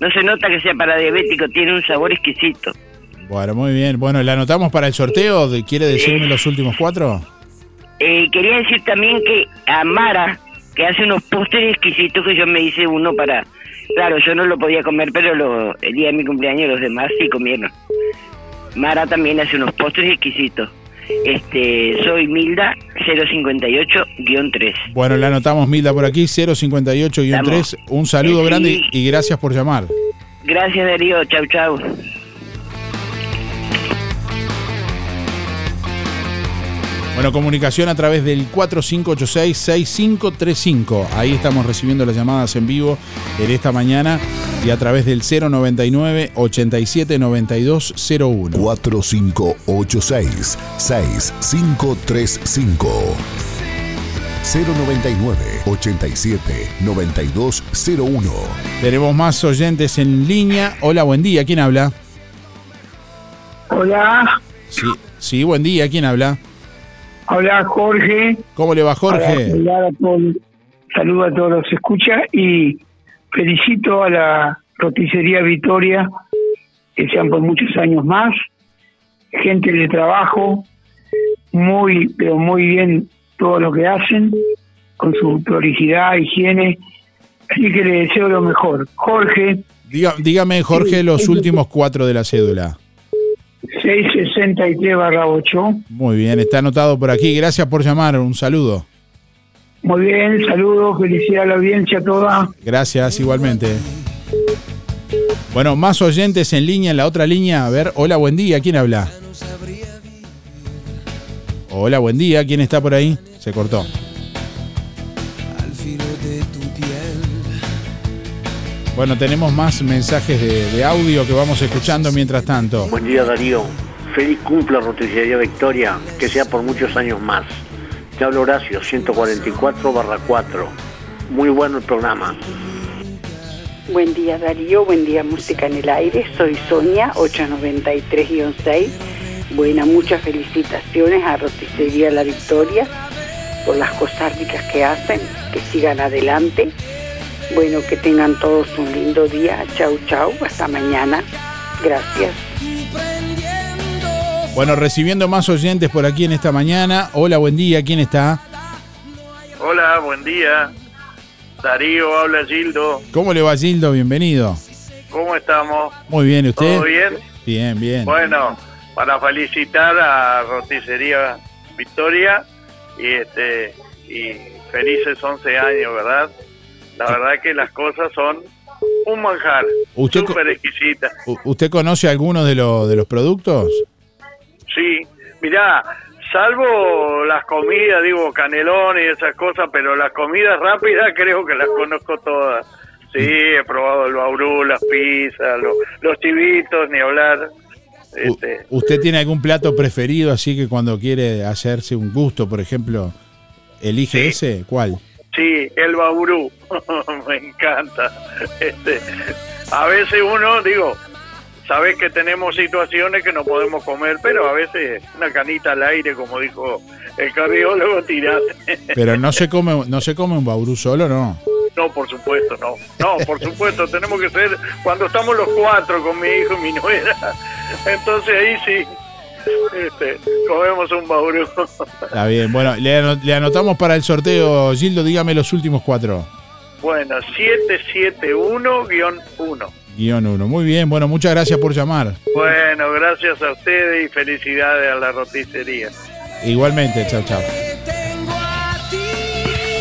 Speaker 46: No se nota que sea para diabético, tiene un sabor exquisito.
Speaker 5: Bueno, muy bien. Bueno, ¿la anotamos para el sorteo? ¿Quiere decirme los últimos cuatro?
Speaker 46: Eh, quería decir también que a Mara, que hace unos postres exquisitos, que yo me hice uno para... Claro, yo no lo podía comer, pero lo- el día de mi cumpleaños los demás sí comieron. Mara también hace unos postres exquisitos. Este, soy Milda 058-3.
Speaker 5: Bueno, la anotamos, Milda, por aquí, 058-3. Un saludo
Speaker 46: sí.
Speaker 5: grande y gracias por llamar.
Speaker 46: Gracias Darío, chau chau.
Speaker 5: Bueno, comunicación a través del 4586-6535. Ahí estamos recibiendo las llamadas en vivo en esta mañana y a través del 099-879201.
Speaker 36: 4586-6535. 099-879201.
Speaker 5: Tenemos más oyentes en línea. Hola, buen día. ¿Quién habla?
Speaker 6: Hola,
Speaker 5: Sí, sí, buen día. ¿Quién habla?
Speaker 6: Hola Jorge.
Speaker 5: ¿Cómo le va, Jorge?
Speaker 6: Saludo a todos los que escuchan y felicito a la roticería Victoria, que sean por muchos años más. Gente de trabajo, muy, pero muy bien todo lo que hacen, con su prolijidad, higiene. Así que le deseo lo mejor. Jorge,
Speaker 5: Diga- dígame, Jorge, los últimos cuatro de la cédula.
Speaker 6: 663 barra 8.
Speaker 5: Muy bien, está anotado por aquí. Gracias por llamar. Un saludo.
Speaker 6: Muy bien, saludos, felicidad a la audiencia toda.
Speaker 5: Gracias, igualmente. Bueno, más oyentes en línea, en la otra línea. A ver, hola, buen día. ¿Quién habla? Hola, buen día. ¿Quién está por ahí? Se cortó. Bueno, tenemos más mensajes de, de audio que vamos escuchando mientras tanto.
Speaker 47: Buen día Darío, feliz cumple Roticería Victoria, que sea por muchos años más. Te hablo Horacio, 144 barra 4. Muy bueno el programa.
Speaker 44: Buen día Darío, buen día Música en el Aire, soy Sonia, 893-6. Buena, muchas felicitaciones a Roticería La Victoria por las cosas ricas que hacen, que sigan adelante. Bueno, que tengan todos un lindo día. Chau, chau, hasta mañana. Gracias.
Speaker 5: Bueno, recibiendo más oyentes por aquí en esta mañana. Hola, buen día. ¿Quién está?
Speaker 48: Hola, buen día. Darío, habla Gildo.
Speaker 5: ¿Cómo le va, Gildo? Bienvenido.
Speaker 48: ¿Cómo estamos?
Speaker 5: Muy bien, ¿y ¿usted?
Speaker 48: ¿Todo bien?
Speaker 5: Bien, bien.
Speaker 48: Bueno, para felicitar a Roticería Victoria y este y felices 11 años, ¿verdad? La verdad que las cosas son un manjar,
Speaker 5: ¿Usted
Speaker 48: súper exquisita.
Speaker 5: U- ¿Usted conoce algunos de, los de los productos?
Speaker 48: Sí, mirá, Salvo las comidas, digo, canelones y esas cosas, pero las comidas rápidas creo que las conozco todas. Sí, he probado el baurú, las pizzas, lo- los chivitos, ni hablar. Este,
Speaker 5: ¿Usted tiene algún plato preferido así que cuando quiere hacerse un gusto, por ejemplo, elige ese? ¿Cuál?
Speaker 48: Sí, el baurú, me encanta. Este, a veces uno, digo, sabes que tenemos situaciones que no podemos comer, pero a veces una canita al aire, como dijo el cardiólogo, tirate.
Speaker 5: Pero no se come, no se come un baurú solo, ¿no?
Speaker 48: No, por supuesto, no. No, por supuesto, tenemos que ser cuando estamos los cuatro con mi hijo y mi nuera. Entonces ahí sí, este, comemos un baurú.
Speaker 5: Está bien. Bueno, le, ano- le anotamos para el sorteo. Gildo, dígame los últimos cuatro.
Speaker 48: Bueno, 771-1.
Speaker 5: Guión uno. Muy bien. Bueno, muchas gracias por llamar.
Speaker 48: Bueno, gracias a ustedes y felicidades a la roticería.
Speaker 5: Igualmente, chao, chao.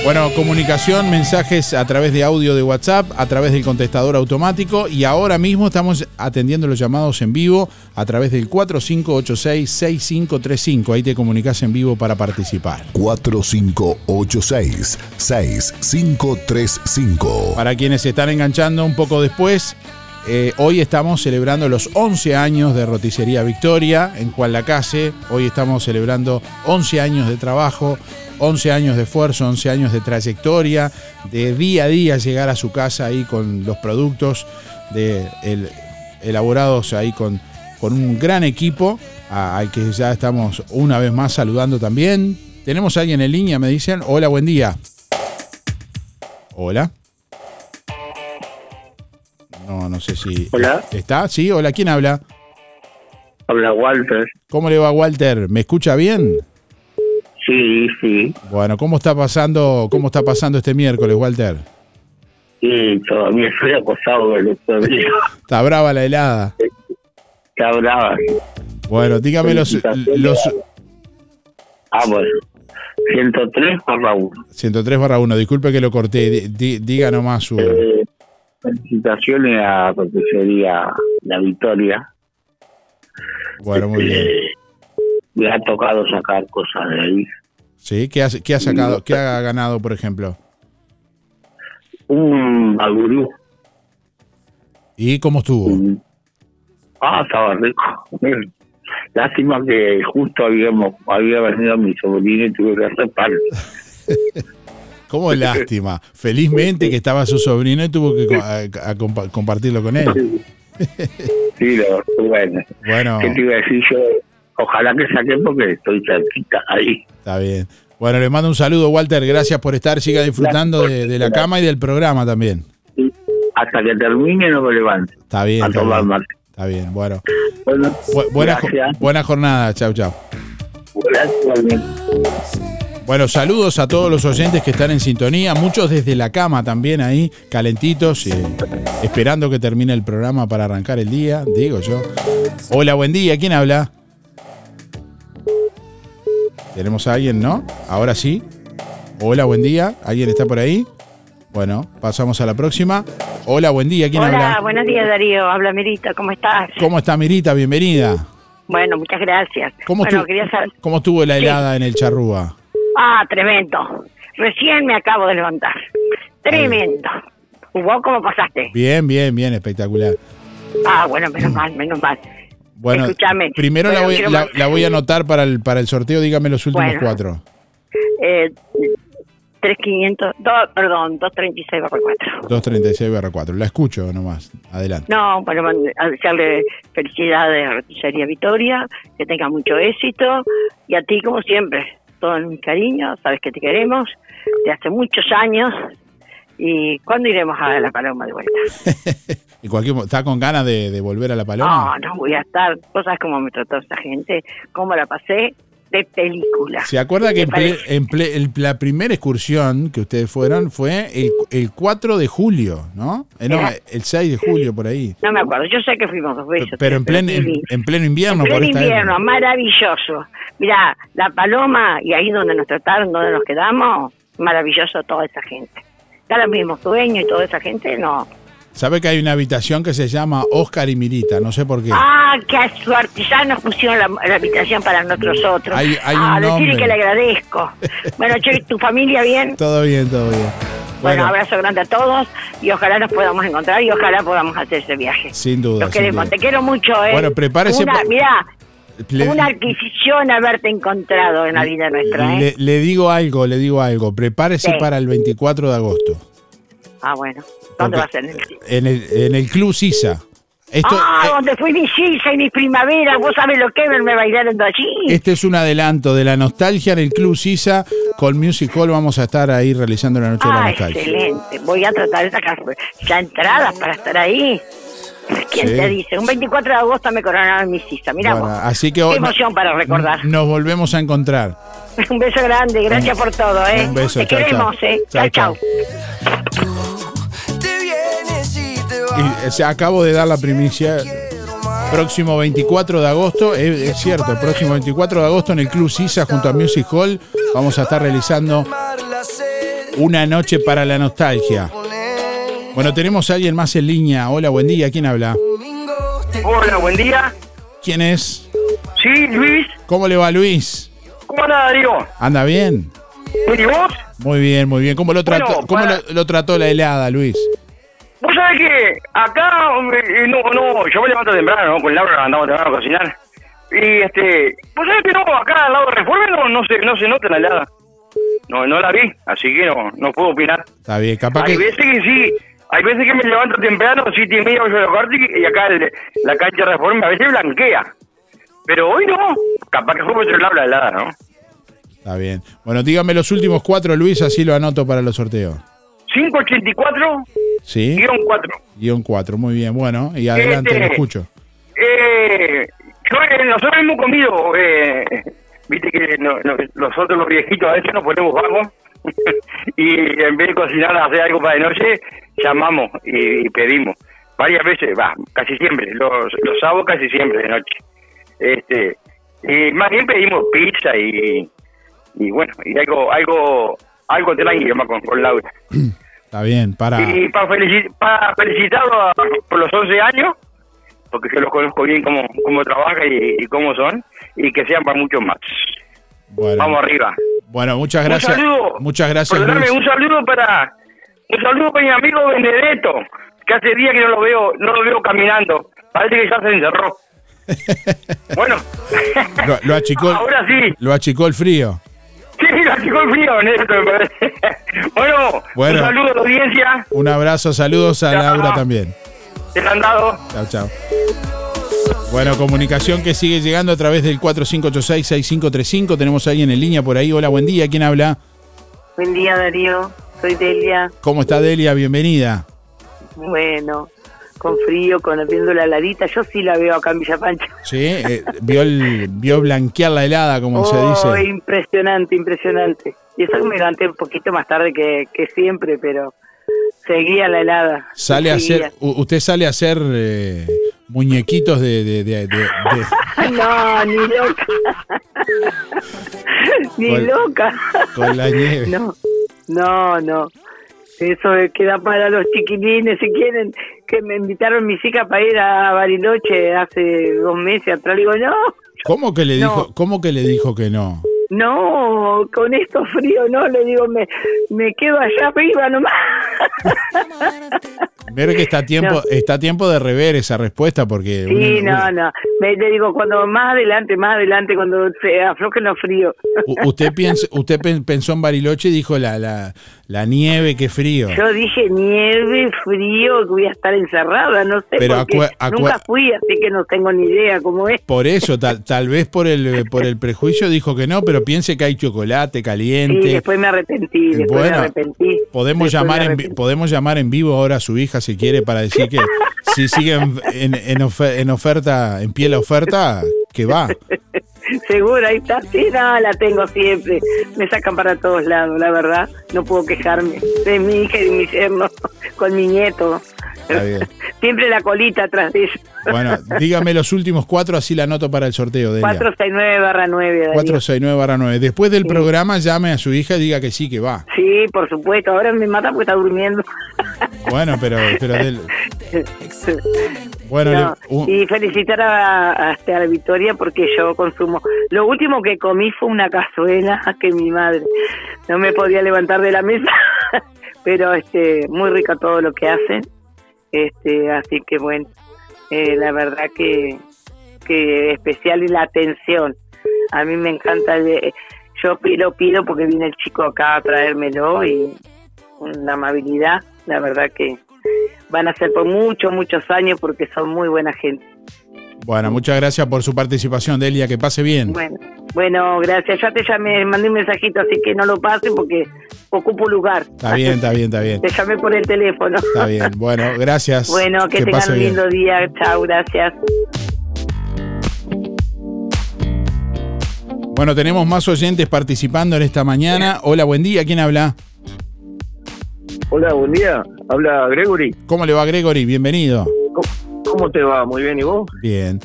Speaker 5: Bueno, comunicación, mensajes a través de audio de WhatsApp, a través del contestador automático y ahora mismo estamos atendiendo los llamados en vivo a través del 4586-6535. Ahí te comunicas en vivo para participar.
Speaker 36: 4586-6535.
Speaker 5: Para quienes se están enganchando un poco después, eh, hoy estamos celebrando los 11 años de Roticería Victoria en Juan Lacase. Hoy estamos celebrando 11 años de trabajo, 11 años de esfuerzo, 11 años de trayectoria, de día a día llegar a su casa ahí con los productos de el- elaborados ahí con, con un gran equipo al que ya estamos una vez más saludando también. Tenemos a alguien en línea, me dicen. Hola, buen día. Hola. No, no sé si.
Speaker 34: Hola.
Speaker 5: ¿Está? Sí, hola, ¿quién habla?
Speaker 34: Habla Walter.
Speaker 5: ¿Cómo le va, Walter? ¿Me escucha bien?
Speaker 34: Sí, sí.
Speaker 5: Bueno, ¿cómo está pasando, cómo está pasando este miércoles, Walter?
Speaker 34: Y todavía estoy acosado del otro día.
Speaker 5: Está brava la helada.
Speaker 34: Está brava.
Speaker 5: Bueno, dígame los, los
Speaker 34: Ah, bueno. 103 barra 1.
Speaker 5: 103 barra 1. Disculpe que lo corté. Di- di- diga nomás su.
Speaker 34: Eh, felicitaciones a Roticería La Victoria.
Speaker 5: Bueno, muy bien.
Speaker 34: Me ha tocado sacar cosas de ahí.
Speaker 5: ¿Sí? ¿Qué ha, qué ha sacado? ¿Qué ha ganado, por ejemplo?
Speaker 34: Un bagurú.
Speaker 5: ¿Y cómo estuvo?
Speaker 34: Ah, estaba rico. Lástima que justo habíamos había venido mi sobrino y tuve que reparar.
Speaker 5: ¿Cómo lástima? Felizmente que estaba su sobrino y tuvo que a- a compa- compartirlo con él.
Speaker 34: Sí, lo, bueno.
Speaker 5: Bueno.
Speaker 34: ¿Qué te iba a decir yo? Ojalá que saque porque estoy cerquita ahí.
Speaker 5: Está bien. Bueno, le mando un saludo, Walter. Gracias por estar. Siga disfrutando de, de la cama y del programa también.
Speaker 34: Hasta que termine no me levanto.
Speaker 5: Está bien.
Speaker 34: A
Speaker 5: Está
Speaker 34: tomar
Speaker 5: bien.
Speaker 34: mate.
Speaker 5: Está bien. Bueno.
Speaker 34: Bueno,
Speaker 5: Bu- buena, jo- buena jornada. Chau, chau.
Speaker 34: Gracias.
Speaker 5: Bueno, saludos a todos los oyentes que están en sintonía, muchos desde la cama también ahí, calentitos, eh, esperando que termine el programa para arrancar el día, digo yo. Hola, buen día, ¿quién habla? Tenemos a alguien, ¿no? Ahora sí. Hola, buen día, ¿alguien está por ahí? Bueno, pasamos a la próxima. Hola, buen día, ¿quién
Speaker 46: Hola,
Speaker 5: habla?
Speaker 46: buenos días Darío, habla Mirita, ¿cómo estás?
Speaker 5: ¿Cómo está Mirita? Bienvenida.
Speaker 46: Bueno, muchas gracias.
Speaker 5: ¿Cómo,
Speaker 46: bueno,
Speaker 5: estuvo,
Speaker 46: saber...
Speaker 5: ¿Cómo estuvo la
Speaker 46: Sí.
Speaker 5: helada en el Charrúa?
Speaker 46: Ah, tremendo. Recién me acabo de levantar. Tremendo. ¿Vos cómo pasaste?
Speaker 5: Bien, bien, bien, espectacular.
Speaker 46: Ah, bueno, menos mal, menos mal.
Speaker 5: Bueno, primero la, voy, la- la voy a anotar para el, para el sorteo. Dígame los últimos
Speaker 46: Bueno.
Speaker 5: cuatro.
Speaker 46: Eh, 3500, dos, perdón, 236 barra 4.
Speaker 5: 236 barra 4. La escucho nomás. Adelante.
Speaker 46: No, bueno, a desearle felicidades a Roticería Victoria, que tenga mucho éxito y a ti como siempre, todo mi cariño, sabes que te queremos de hace muchos años y ¿cuándo iremos a La Paloma de vuelta?
Speaker 5: ¿Y cualquier, ¿Está con ganas de, de volver a la paloma?
Speaker 46: No, no voy a estar, vos sabes cómo me trató esta gente, cómo la pasé de película.
Speaker 5: ¿Se acuerda que en ple- en ple- el- la primera excursión que ustedes fueron fue el, el 4 de julio, ¿no? Eh, no, el 6 de julio, por ahí.
Speaker 46: No me acuerdo, yo sé que fuimos dos veces.
Speaker 5: Pero en, plen- en, pleno invierno,
Speaker 46: En pleno invierno, maravilloso. Mirá, la paloma y ahí donde nos trataron, donde nos quedamos, maravilloso toda esa gente. Ya los mismos dueños y toda esa gente, no.
Speaker 5: Sabe que hay una habitación que se llama Oscar y Mirita, no sé por qué.
Speaker 46: Ah, qué suerte, ya nos pusieron la, la habitación para nosotros otros.
Speaker 5: Hay- hay un
Speaker 46: ah, decirle que le agradezco. bueno, che, ¿tu familia bien?
Speaker 5: Todo bien, todo bien.
Speaker 46: Bueno,
Speaker 5: Bueno,
Speaker 46: abrazo grande a todos y ojalá nos podamos encontrar y ojalá podamos hacer ese viaje.
Speaker 5: sin duda.
Speaker 46: Lo
Speaker 5: sin
Speaker 46: queremos, te quiero mucho, ¿eh?
Speaker 5: Bueno, prepárese
Speaker 46: Una, mirá,
Speaker 5: Le-
Speaker 46: una adquisición haberte encontrado en la vida nuestra, ¿eh?
Speaker 5: Le, le digo algo, le digo algo. Prepárese
Speaker 46: Sí.
Speaker 5: para el 24 de agosto.
Speaker 46: Ah, bueno. ¿Dónde va a
Speaker 5: Porque-
Speaker 46: ser? En el-
Speaker 5: En el, Club Sisa. Esto,
Speaker 46: ah,
Speaker 5: eh,
Speaker 46: donde fui mi Gilsa y mi primavera, vos sabés lo que me bailando allí.
Speaker 5: este es un adelanto de la nostalgia en el Club Sisa. Con Music Hall vamos a estar ahí realizando la noche de la
Speaker 46: Ah,
Speaker 5: nostalgia.
Speaker 46: excelente. Voy a tratar de sacar ya entradas para estar ahí. ¿Quién
Speaker 5: Sí.
Speaker 46: te dice? Un 24 de agosto me coronaron mi Gilsa. Mirá
Speaker 5: Bueno,
Speaker 46: vos.
Speaker 5: así que
Speaker 46: Qué emoción para recordar.
Speaker 5: nos volvemos a encontrar.
Speaker 46: Un beso grande, gracias por todo, ¿eh?
Speaker 5: Un beso,
Speaker 46: Te
Speaker 5: chao,
Speaker 46: queremos,
Speaker 5: chao.
Speaker 46: ¿eh?
Speaker 5: Chao,
Speaker 46: Chao.
Speaker 5: Y, eh, se- acabo de dar la primicia. Próximo 24 de agosto, es, es cierto, el próximo 24 de agosto en el Club Sisa junto a Music Hall vamos a estar realizando una noche para la nostalgia. Bueno, tenemos a alguien más en línea. Hola, buen día. ¿Quién habla?
Speaker 34: Hola, buen día.
Speaker 5: ¿Quién es?
Speaker 34: Sí, Luis.
Speaker 5: ¿Cómo le va, Luis?
Speaker 34: ¿Cómo anda, Darío?
Speaker 5: ¿Anda bien?
Speaker 34: ¿Y vos?
Speaker 5: Muy bien, muy bien. ¿Cómo lo trató,
Speaker 34: Bueno,
Speaker 5: cómo
Speaker 34: para-
Speaker 5: lo, lo trató la helada, Luis?
Speaker 34: Vos sabés que acá, eh, no, no, yo me levanto temprano, ¿no? Con Laura andamos temprano a cocinar. Y este, vos sabés que no, acá al lado de Reforma no, no, se, no se nota la helada. No, no la vi, así que no, no puedo opinar.
Speaker 5: Está bien, capaz
Speaker 34: Hay
Speaker 5: que...
Speaker 34: veces que sí, hay veces que me levanto temprano, siete y media, ocho de la y acá el- la cancha de Reforma a veces blanquea. Pero hoy no, capaz que fue por otro lado la helada, ¿no?
Speaker 5: Está bien. Bueno, dígame los últimos cuatro, Luis, así lo anoto para los sorteos.
Speaker 34: 584
Speaker 5: ¿Sí?
Speaker 34: guion 4.
Speaker 5: Guión 4, muy bien. Bueno, y adelante,
Speaker 34: Este-
Speaker 5: lo escucho.
Speaker 34: Eh, yo, eh, nosotros hemos comido, eh, viste que no- no- nosotros los viejitos a veces nos ponemos vagos y en vez de cocinar, hacer algo para de noche, llamamos y, y pedimos. Varias veces, va, casi siempre, los, los sábados casi siempre de noche. Este, y más bien pedimos pizza y, y bueno, y algo, algo, algo tranquilo con, con Laura.
Speaker 5: Está bien, para...
Speaker 34: Y para, felici- para felicitarlo a- por los 11 años, porque yo los conozco bien cómo, cómo trabaja y, y cómo son, y que sean para muchos más.
Speaker 5: Bueno,
Speaker 34: Vamos arriba.
Speaker 5: bueno muchas gracias.
Speaker 34: Un saludo.
Speaker 5: Muchas gracias, Luis.
Speaker 34: un saludo para un saludo para mi amigo Benedetto, que hace días que no lo veo, no lo veo caminando. Parece que ya se encerró. bueno,
Speaker 5: Lo, lo achicó,
Speaker 34: ahora sí.
Speaker 5: lo achicó el frío.
Speaker 34: Sí, lo achicó el frío, Benedetto, me parece. bueno,
Speaker 5: Bueno.
Speaker 34: un saludo a la audiencia.
Speaker 5: Un abrazo, saludos a. Laura también.
Speaker 34: Te la han dado.
Speaker 5: Chao, chao. Bueno, comunicación que sigue llegando a través del 4586-6535. Tenemos a alguien en línea por ahí. Hola, buen día. ¿Quién habla?
Speaker 6: Buen día, Darío. Soy Delia.
Speaker 5: ¿Cómo está Delia? Bienvenida.
Speaker 6: Bueno, con frío, con viendo la heladita. Yo sí la veo acá en Villa Pancha.
Speaker 5: Sí, eh, vio, el- vio blanquear la helada, como se
Speaker 6: Oh,
Speaker 5: dice.
Speaker 6: impresionante, impresionante. Y eso me levanté un poquito más tarde que, que siempre, pero seguía la helada.
Speaker 5: Sale a hacer, usted sale a hacer eh, muñequitos de, de- de- de- de-
Speaker 6: No, ni loca. ni
Speaker 5: Con-
Speaker 6: loca.
Speaker 5: con la nieve.
Speaker 6: No, no, no. Eso queda para los chiquilines, si quieren, que me invitaron mis hijas para ir a Bariloche hace dos meses atrás. Le digo, no,
Speaker 5: ¿Cómo que le
Speaker 6: No.
Speaker 5: dijo, cómo que le dijo que no?
Speaker 6: no, con esto frío no, le digo, me, me quedo allá arriba nomás.
Speaker 5: Ver que está a tiempo,
Speaker 6: No.
Speaker 5: está a tiempo de rever esa respuesta porque
Speaker 6: Sí, no, no. Me, le digo, cuando más adelante, más adelante, cuando se aflojen los fríos.
Speaker 5: usted piensa, usted pen- pensó en Bariloche y dijo la, la, la nieve, qué frío.
Speaker 6: Yo dije nieve, frío, que voy a estar encerrada, no sé,
Speaker 5: Pero
Speaker 6: porque nunca fui, así que no tengo ni idea cómo es.
Speaker 5: Por eso, tal, tal vez por el, por el prejuicio dijo que no, pero piense que hay chocolate
Speaker 6: Sí,
Speaker 5: caliente.
Speaker 6: después me arrepentí, después
Speaker 5: Bueno,
Speaker 6: me arrepentí.
Speaker 5: Podemos
Speaker 6: Después
Speaker 5: llamar,
Speaker 6: me
Speaker 5: en,
Speaker 6: arrepentí.
Speaker 5: podemos llamar en vivo ahora a su hija si quiere para decir que si sigue en, en, en ofe- en oferta, en la oferta, que va.
Speaker 6: Seguro, ahí está. Sí, no, la tengo siempre. Me sacan para todos lados, la verdad. No puedo quejarme de mi hija y de mi yerno con mi nieto.
Speaker 5: Está bien.
Speaker 6: Siempre la colita atrás de ellos.
Speaker 5: Bueno, dígame los últimos cuatro, así la anoto para el sorteo, Delia.
Speaker 49: 469 barra 9, Darío.
Speaker 5: 469 barra 9. Después del programa, llame a su hija y diga que sí, que va.
Speaker 49: Sí, por supuesto. Ahora me mata porque está durmiendo.
Speaker 5: Bueno, pero, pero del- Bueno,
Speaker 49: No,
Speaker 5: le- un-
Speaker 49: Y felicitar a, a, este, a la Victoria porque yo consumo. Lo último que comí fue una cazuela que mi madre no me podía levantar de la mesa, pero este muy rico todo lo que hacen. Este, así que bueno, eh, la verdad que, que especial y la atención. A mí me encanta. de- yo pido, pido porque viene el chico acá a traérmelo y una amabilidad. La verdad que van a ser por muchos, muchos años porque son muy buena gente.
Speaker 5: bueno, muchas gracias por su participación, Delia. Que pase bien.
Speaker 49: Bueno, bueno, gracias. Ya te llamé, mandé un mensajito, así que no lo pasen porque ocupo lugar.
Speaker 5: Está bien, está bien, está bien.
Speaker 49: Te llamé por el teléfono.
Speaker 5: Está bien. Bueno, gracias.
Speaker 49: Bueno, que, tengan
Speaker 5: pase
Speaker 49: un
Speaker 5: bien.
Speaker 49: lindo día. Chao, gracias.
Speaker 5: Bueno, tenemos más oyentes participando en esta mañana. Hola, buen día. ¿Quién habla?
Speaker 50: Hola, buen día. Habla Gregory.
Speaker 5: ¿Cómo le va, Gregory? Bienvenido.
Speaker 50: ¿Cómo te va? Muy bien, ¿y vos?
Speaker 5: Bien.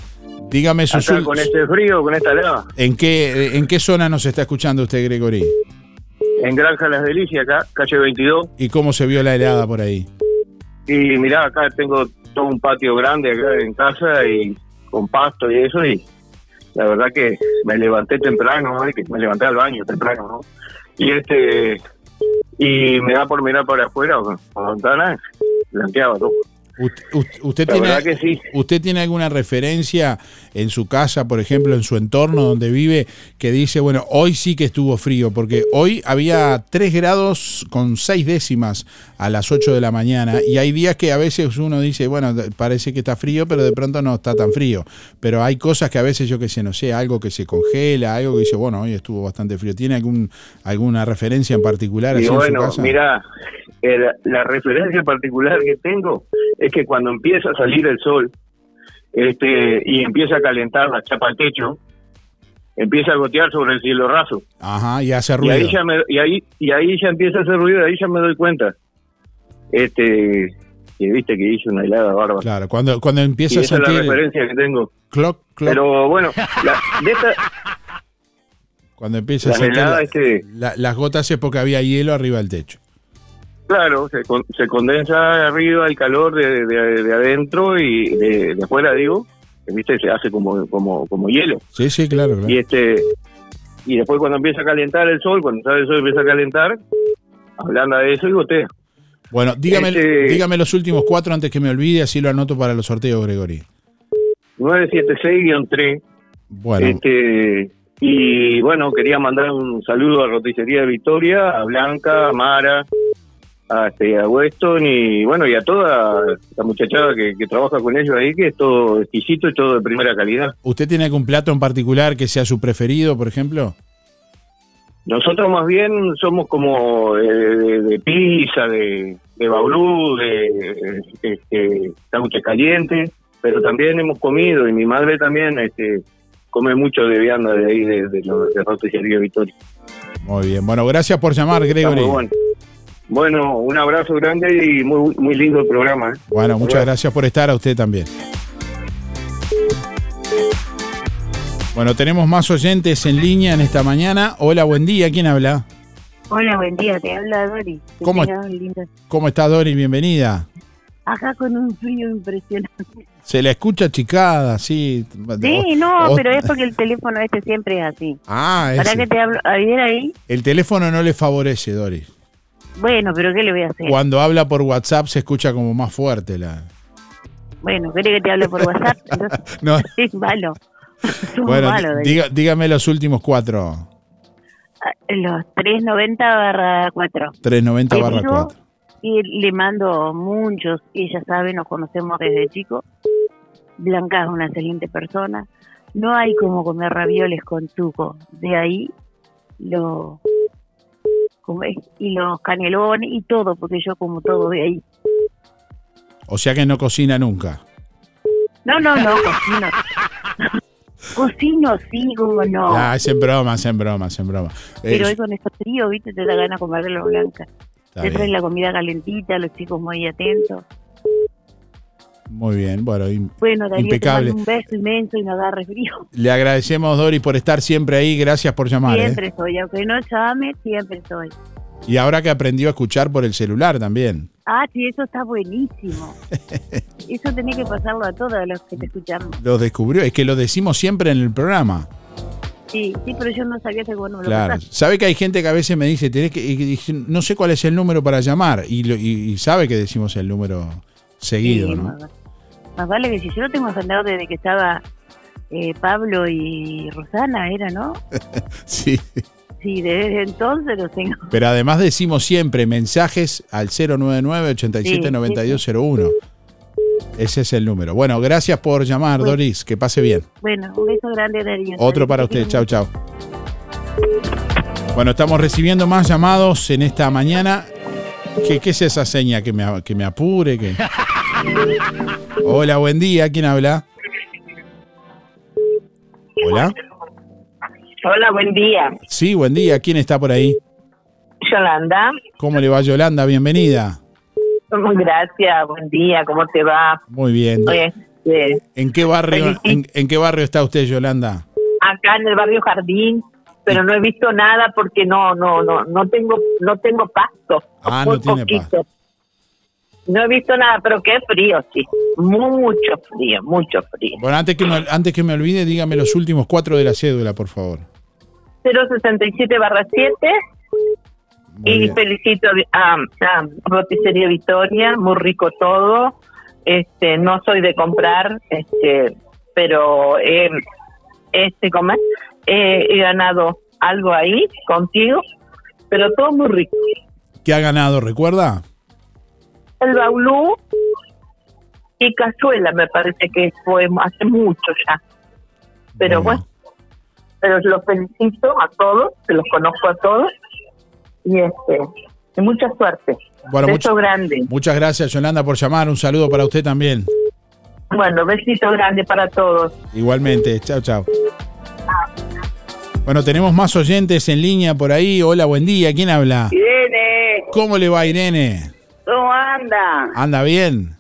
Speaker 5: Dígame
Speaker 50: Acá
Speaker 5: ul-
Speaker 50: con este frío, con esta helada.
Speaker 5: ¿En qué, ¿En qué zona nos está escuchando usted, Gregory?
Speaker 50: En Granja Las Delicias, acá, calle 22.
Speaker 5: ¿Y cómo se vio la helada por ahí?
Speaker 50: Y mirá, acá tengo todo un patio grande acá en casa y con pasto y eso. Y la verdad que me levanté temprano, me levanté al baño temprano, ¿no? Y este. Y me da por mirar para afuera, por la ventana, blanqueaba todo.
Speaker 5: ¿Usted
Speaker 50: La
Speaker 5: tiene,
Speaker 50: verdad que sí.
Speaker 5: ¿Usted tiene alguna referencia en su casa, por ejemplo, en su entorno donde vive, que dice, bueno, hoy sí que estuvo frío? Porque hoy había 3 grados con 6 décimas a las 8 de la mañana y hay días que a veces uno dice, bueno, parece que está frío, pero de pronto no está tan frío. Pero hay cosas que a veces yo que sé, no sé, algo que se congela, algo que dice, bueno, hoy estuvo bastante frío. ¿Tiene algún alguna referencia en particular así
Speaker 50: Y
Speaker 5: en su
Speaker 50: bueno,
Speaker 5: casa?
Speaker 50: mira, el- la referencia particular que tengo es que cuando empieza a salir el sol este y empieza a calentar la chapa al techo, empieza a gotear sobre el cielo raso.
Speaker 5: Ajá, y hace
Speaker 50: Y
Speaker 5: ruido.
Speaker 50: ahí, ya me, y, ahí, y ahí ya empieza a hacer ruido, y ahí ya me doy cuenta. Este, que viste que hizo una helada bárbara.
Speaker 5: Claro, cuando, cuando
Speaker 50: Y
Speaker 5: empieza a
Speaker 50: esa es la
Speaker 5: sentir...
Speaker 50: referencia que tengo.
Speaker 5: Clock, clock.
Speaker 50: Pero bueno, la- de esta,
Speaker 5: Cuando empieza a sentir
Speaker 50: helada
Speaker 5: la-
Speaker 50: es que-
Speaker 5: la- las gotas es porque había hielo arriba del techo.
Speaker 50: Claro, se, con- se condensa arriba el calor de, de- de adentro y de, de afuera, digo, viste, se hace como, como, como hielo.
Speaker 5: Sí, sí, claro, claro.
Speaker 50: Y este y después cuando empieza a calentar el sol, cuando sale el sol empieza a calentar, hablando de eso y gotea.
Speaker 5: Bueno, dígame,
Speaker 50: Este-
Speaker 5: dígame los últimos cuatro antes que me olvide, así lo anoto para los sorteos, Gregory.
Speaker 50: 976-3.
Speaker 5: Bueno,
Speaker 50: Este, y bueno, quería mandar un saludo a Roticería de Victoria, a Blanca, a Mara, a, este, a Weston y bueno, y a toda la muchachada que, que trabaja con ellos ahí, que es todo exquisito y todo de primera calidad.
Speaker 5: ¿usted tiene algún plato en particular que sea su preferido, por ejemplo?
Speaker 50: Nosotros más bien somos como eh, de, de pizza, de, de baulú, de este, calientes, pero también hemos comido y mi madre también este, come mucho de vianda de ahí, de, de, lo- de Roticería Victoria.
Speaker 5: Muy bien. Bueno, gracias por llamar, Gregory.
Speaker 50: Bueno. Un abrazo grande y muy muy lindo el programa. ¿eh?
Speaker 5: Bueno, muchas gracias por estar a usted también. Bueno, tenemos más oyentes en línea en esta mañana. Hola, buen día. ¿Quién habla?
Speaker 51: Hola, buen día, te habla Dori.
Speaker 5: ¿Cómo- ¿Cómo está Dori? Bienvenida.
Speaker 51: Acá con un frío impresionante.
Speaker 5: Se la escucha chicada, sí.
Speaker 51: Sí, no,
Speaker 5: O-
Speaker 51: pero es porque el teléfono este siempre es así.
Speaker 5: Ah,
Speaker 51: ¿Para
Speaker 5: ese.
Speaker 51: que te hablo? ¿Ayer ahí?
Speaker 5: El teléfono no le favorece, Dori.
Speaker 51: Bueno, pero ¿qué le voy a hacer?
Speaker 5: Cuando habla por WhatsApp se escucha como más fuerte la.
Speaker 51: Bueno, ¿querés que te hable por WhatsApp? Entonces,
Speaker 5: No.
Speaker 51: es malo. Somos
Speaker 5: Bueno, diga- dígame los últimos cuatro.
Speaker 51: Ah, Los 390 barra 4.
Speaker 5: 390
Speaker 51: Te
Speaker 5: barra
Speaker 51: digo,
Speaker 5: 4.
Speaker 51: Y le mando muchos, ella sabe, nos conocemos desde chico. Blanca es una excelente persona. No hay como comer ravioles con tuco. De ahí lo es, y los canelones y todo, porque yo como todo de ahí.
Speaker 5: O sea que no cocina nunca.
Speaker 51: No, no, no, cocino. cocino sí, como no.
Speaker 5: Ah, es en broma, es en broma, es en broma.
Speaker 51: Pero
Speaker 5: Eh,
Speaker 51: hoy con estos frío, viste, te da ganas de comerlo blanca.
Speaker 5: Está
Speaker 51: Te traen la comida calentita, los chicos muy atentos.
Speaker 5: Muy bien, bueno,
Speaker 51: Bueno, Darío,
Speaker 5: impecable.
Speaker 51: te mando un beso inmenso y no agarre frío.
Speaker 5: Le agradecemos, Dori, por estar siempre ahí. Gracias por llamar. ¿eh?
Speaker 51: siempre soy, aunque no llame, siempre soy.
Speaker 5: Y ahora que aprendió a escuchar por el celular también.
Speaker 51: Ah, sí, eso está buenísimo. eso tenés que pasarlo a todos los que te escuchamos.
Speaker 5: Lo descubrió. Es que lo decimos siempre en el programa.
Speaker 51: Sí, sí, pero yo no sabía que vos no me lo
Speaker 5: Claro. Sabe que hay gente que a veces me dice, tenés que, y no sé cuál es el número para llamar. Y, lo- y sabe que decimos el número seguido,
Speaker 51: Sí,
Speaker 5: ¿no?
Speaker 51: más, más vale que si yo lo tengo agendado desde que estaba eh, Pablo y Rosana, era, ¿no?
Speaker 5: Sí.
Speaker 51: Sí, desde entonces lo tengo.
Speaker 5: Pero además decimos siempre mensajes al 099-879201. Ese es el número. Bueno, gracias por llamar,
Speaker 51: Bueno.
Speaker 5: Doris. Que pase bien.
Speaker 51: Bueno, un beso grande, Darío.
Speaker 5: Otro para usted. Chau, chau. Bueno, estamos recibiendo más llamados en esta mañana. ¿Qué, qué es esa seña? ¿Que me, que me apure? que Hola, buen día. ¿Quién habla? Hola.
Speaker 46: Hola, buen día.
Speaker 5: Sí, buen día. ¿Quién está por ahí?
Speaker 46: Yolanda.
Speaker 5: ¿Cómo le va, Yolanda? Bienvenida.
Speaker 46: Gracias, buen día, ¿cómo te va?
Speaker 5: Muy bien.
Speaker 46: Este,
Speaker 5: ¿En qué barrio, en, en qué barrio está usted, Yolanda?
Speaker 46: acá en el barrio Jardín, pero no he visto nada porque no no no no tengo no tengo pasto.
Speaker 5: Ah, no tiene
Speaker 46: poquito. No he visto nada, pero qué frío, sí. Mucho frío, mucho frío.
Speaker 5: Bueno, antes que, me, antes que me olvide, dígame los últimos cuatro de la cédula, por favor.
Speaker 46: 067 barra 7 y felicito a, a Roticería Victoria, muy rico todo. Este, no soy de comprar, este, pero eh, este, ¿cómo es? Eh, he ganado algo ahí contigo, pero todo muy rico.
Speaker 5: ¿Qué ha ganado, recuerda?
Speaker 46: El baulú y cazuela me parece que fue hace mucho ya. Pero bueno, pero los felicito a todos, se los conozco a todos y este, y mucha suerte.
Speaker 5: Bueno,
Speaker 46: Beso
Speaker 5: mucho-
Speaker 46: grande.
Speaker 5: Muchas gracias, Yolanda, por llamar. Un saludo para usted también.
Speaker 46: Bueno, besito grande para todos.
Speaker 5: Igualmente. Chao, chao. Bueno, tenemos más oyentes en línea por ahí. Hola, buen día. ¿Quién habla?
Speaker 6: Irene,
Speaker 5: ¿Cómo le va, Irene?
Speaker 6: ¿Cómo anda?
Speaker 5: ¿Anda bien?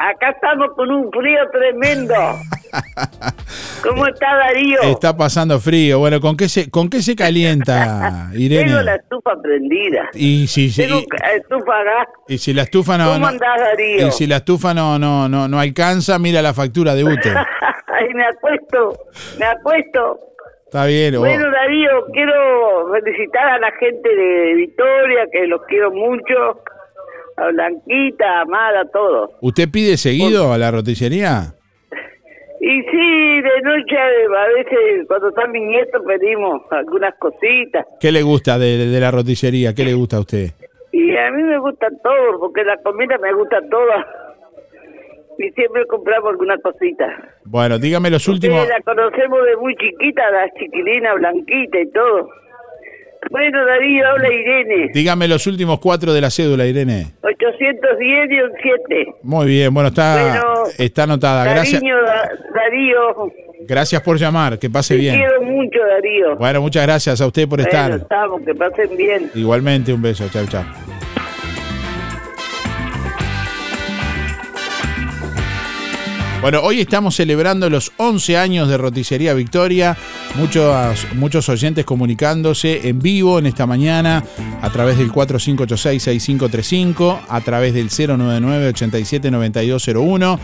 Speaker 6: Acá estamos con un frío tremendo. ¿Cómo está Darío?
Speaker 5: Está pasando frío. Bueno, ¿con qué se, con qué se calienta,
Speaker 6: Tengo
Speaker 5: Irene?
Speaker 6: la estufa prendida.
Speaker 5: Y si, si-
Speaker 6: Tengo
Speaker 5: y,
Speaker 6: ca- estufa a gas.
Speaker 5: y si la estufa no,
Speaker 6: ¿Cómo
Speaker 5: no-
Speaker 6: andás, Darío?
Speaker 5: y si la estufa no, no, no, no alcanza, mira la factura de UTE.
Speaker 6: Ay, me acuesto, me acuesto.
Speaker 5: Está bien. o-
Speaker 6: Bueno, Darío, quiero felicitar a la gente de Victoria, que los quiero mucho. A Blanquita, Amada, a todos.
Speaker 5: ¿Usted pide seguido a la roticería?
Speaker 6: Y sí, de noche a veces cuando están mis nietos pedimos algunas cositas.
Speaker 5: ¿Qué le gusta de, de la roticería? ¿Qué le gusta a usted?
Speaker 6: Y a mí me gusta todo, porque la comida me gusta toda. Y siempre compramos alguna cosita.
Speaker 5: Bueno, dígame los últimos.
Speaker 6: La conocemos de muy chiquita, la chiquilina blanquita y todo. Bueno, Darío, habla Irene.
Speaker 5: Dígame los últimos cuatro de la cédula, Irene.
Speaker 6: 810 y un 7.
Speaker 5: Muy bien, bueno, está,
Speaker 6: Bueno,
Speaker 5: está anotada. Gracias,
Speaker 6: Cariño, Da- Darío.
Speaker 5: gracias por llamar, que pase
Speaker 6: Te
Speaker 5: bien.
Speaker 6: quiero mucho, Darío.
Speaker 5: Bueno, muchas gracias a usted por
Speaker 6: Bueno,
Speaker 5: estar.
Speaker 6: estamos, que pasen bien.
Speaker 5: Igualmente, un beso, chao, chao. Bueno, hoy estamos celebrando los 11 años de Roticería Victoria. Muchos, muchos oyentes comunicándose en vivo en esta mañana a través del 4586-6535, a través del 099-879201.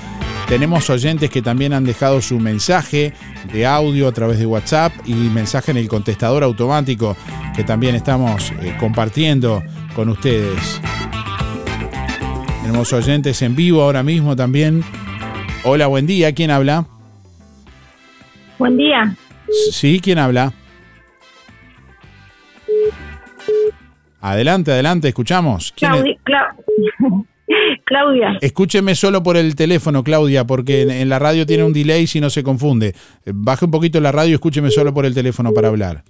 Speaker 5: Tenemos oyentes que también han dejado su mensaje de audio a través de WhatsApp y mensaje en el contestador automático que también estamos eh, compartiendo con ustedes. Tenemos oyentes en vivo ahora mismo también. Hola, buen día. ¿Quién habla?
Speaker 52: Buen día.
Speaker 5: Sí, ¿quién habla? Adelante, adelante, escuchamos. ¿Quién es?
Speaker 52: Claudia. Cla- Claudia.
Speaker 5: Escúcheme solo por el teléfono, Claudia, porque en, en la radio tiene un delay si no se confunde. Baje un poquito la radio y escúcheme solo por el teléfono para hablar.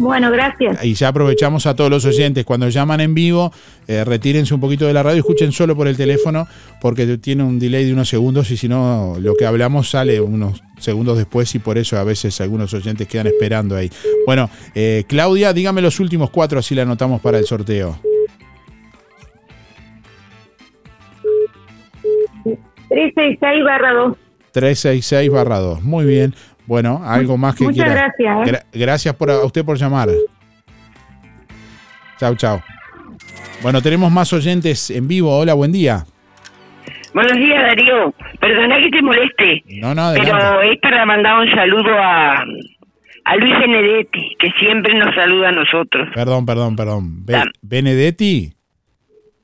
Speaker 52: Bueno, gracias.
Speaker 5: Y ya aprovechamos a todos los oyentes. Cuando llaman en vivo, eh, retírense un poquito de la radio escuchen solo por el teléfono, porque tiene un delay de unos segundos y si no, lo que hablamos sale unos segundos después y por eso a veces algunos oyentes quedan esperando ahí. Bueno, eh, Claudia, dígame los últimos cuatro, así la anotamos para el sorteo. 366 barra 2.
Speaker 24: 366 barra 2. Muy bien. Bueno, algo más que
Speaker 5: Muchas
Speaker 24: quiera.
Speaker 5: gracias, ¿eh?
Speaker 24: Gra- gracias por, a usted por llamar. Chau, chau. Bueno, tenemos más oyentes en vivo. Hola, buen día.
Speaker 46: Buenos días, Darío. Perdona que te moleste,
Speaker 24: No, no, adelante.
Speaker 46: pero es para mandar un saludo a, a Luis Benedetti, que siempre nos saluda a nosotros.
Speaker 24: Perdón, perdón, perdón. Be- Benedetti.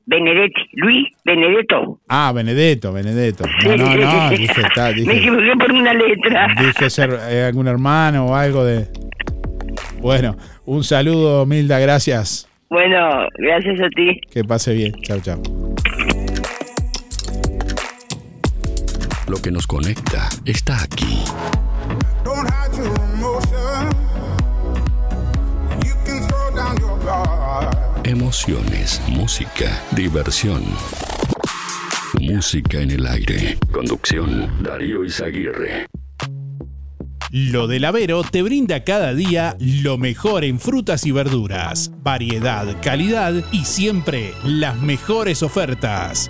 Speaker 46: Benedetti, Luis Benedetto.
Speaker 24: Ah, Benedetto, Benedetto. No, no, no. Dije, está,
Speaker 46: Me equivoqué por una letra.
Speaker 24: dije ser eh, algún hermano o algo de. Bueno, un saludo, Milda, gracias.
Speaker 46: Bueno, gracias a ti.
Speaker 24: Que pase bien. Chau, chau.
Speaker 53: Lo que nos conecta está aquí. Emociones, música, diversión. Música en el aire. Conducción, Darío Izaguirre.
Speaker 24: Lo del Avero te brinda cada día lo mejor en frutas y verduras, variedad, calidad y siempre las mejores ofertas.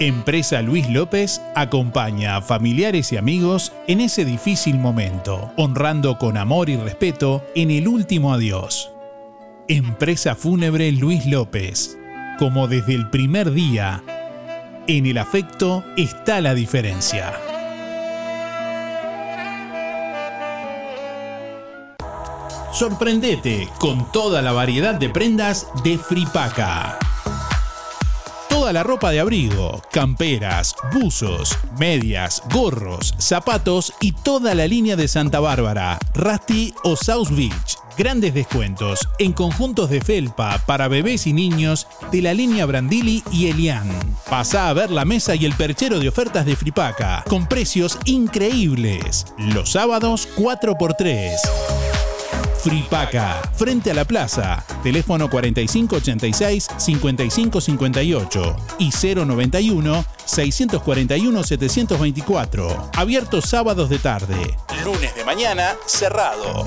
Speaker 24: Empresa Luis López acompaña a familiares y amigos en ese difícil momento, honrando con amor y respeto en el último adiós. Empresa Fúnebre Luis López. Como desde el primer día, en el afecto está la diferencia. Sorprendete con toda la variedad de prendas de Fripaca. Toda la ropa de abrigo, camperas, buzos, medias, gorros, zapatos y toda la línea de Santa Bárbara, Rusty o South Beach. Grandes descuentos en conjuntos de felpa para bebés y niños de la línea Brandili y Elian. Pasa a ver la mesa y el perchero de ofertas de Fripaca con precios increíbles. Los sábados 4x3. Fripaca, frente a la plaza, teléfono 4586-5558 y 091-641-724. Abierto sábados de tarde, lunes de mañana cerrado.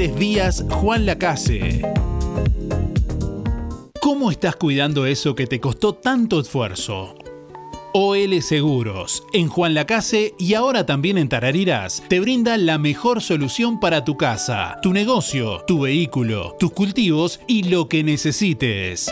Speaker 24: Juan Lacase. ¿Cómo estás cuidando eso que te costó tanto esfuerzo? OL Seguros, en Juan Lacase y ahora también en Tarariras, te brinda la mejor solución para tu casa, tu negocio, tu vehículo, tus cultivos y lo que necesites.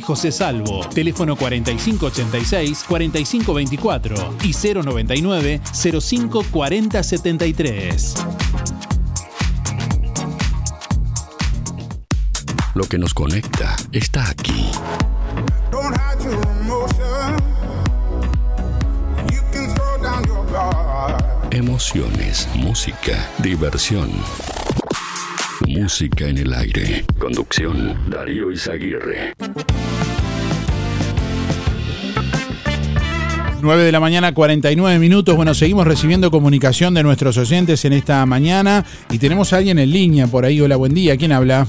Speaker 24: José Salvo. Teléfono 4586-4524 y 099-054073.
Speaker 53: Lo que nos conecta está aquí. Emociones, música, diversión. Música en el aire. Conducción, Darío Izaguirre.
Speaker 5: 9 de la mañana, 49 minutos. Bueno, seguimos recibiendo comunicación de nuestros oyentes en esta mañana y tenemos a alguien en línea por ahí. Hola, buen día. ¿Quién habla?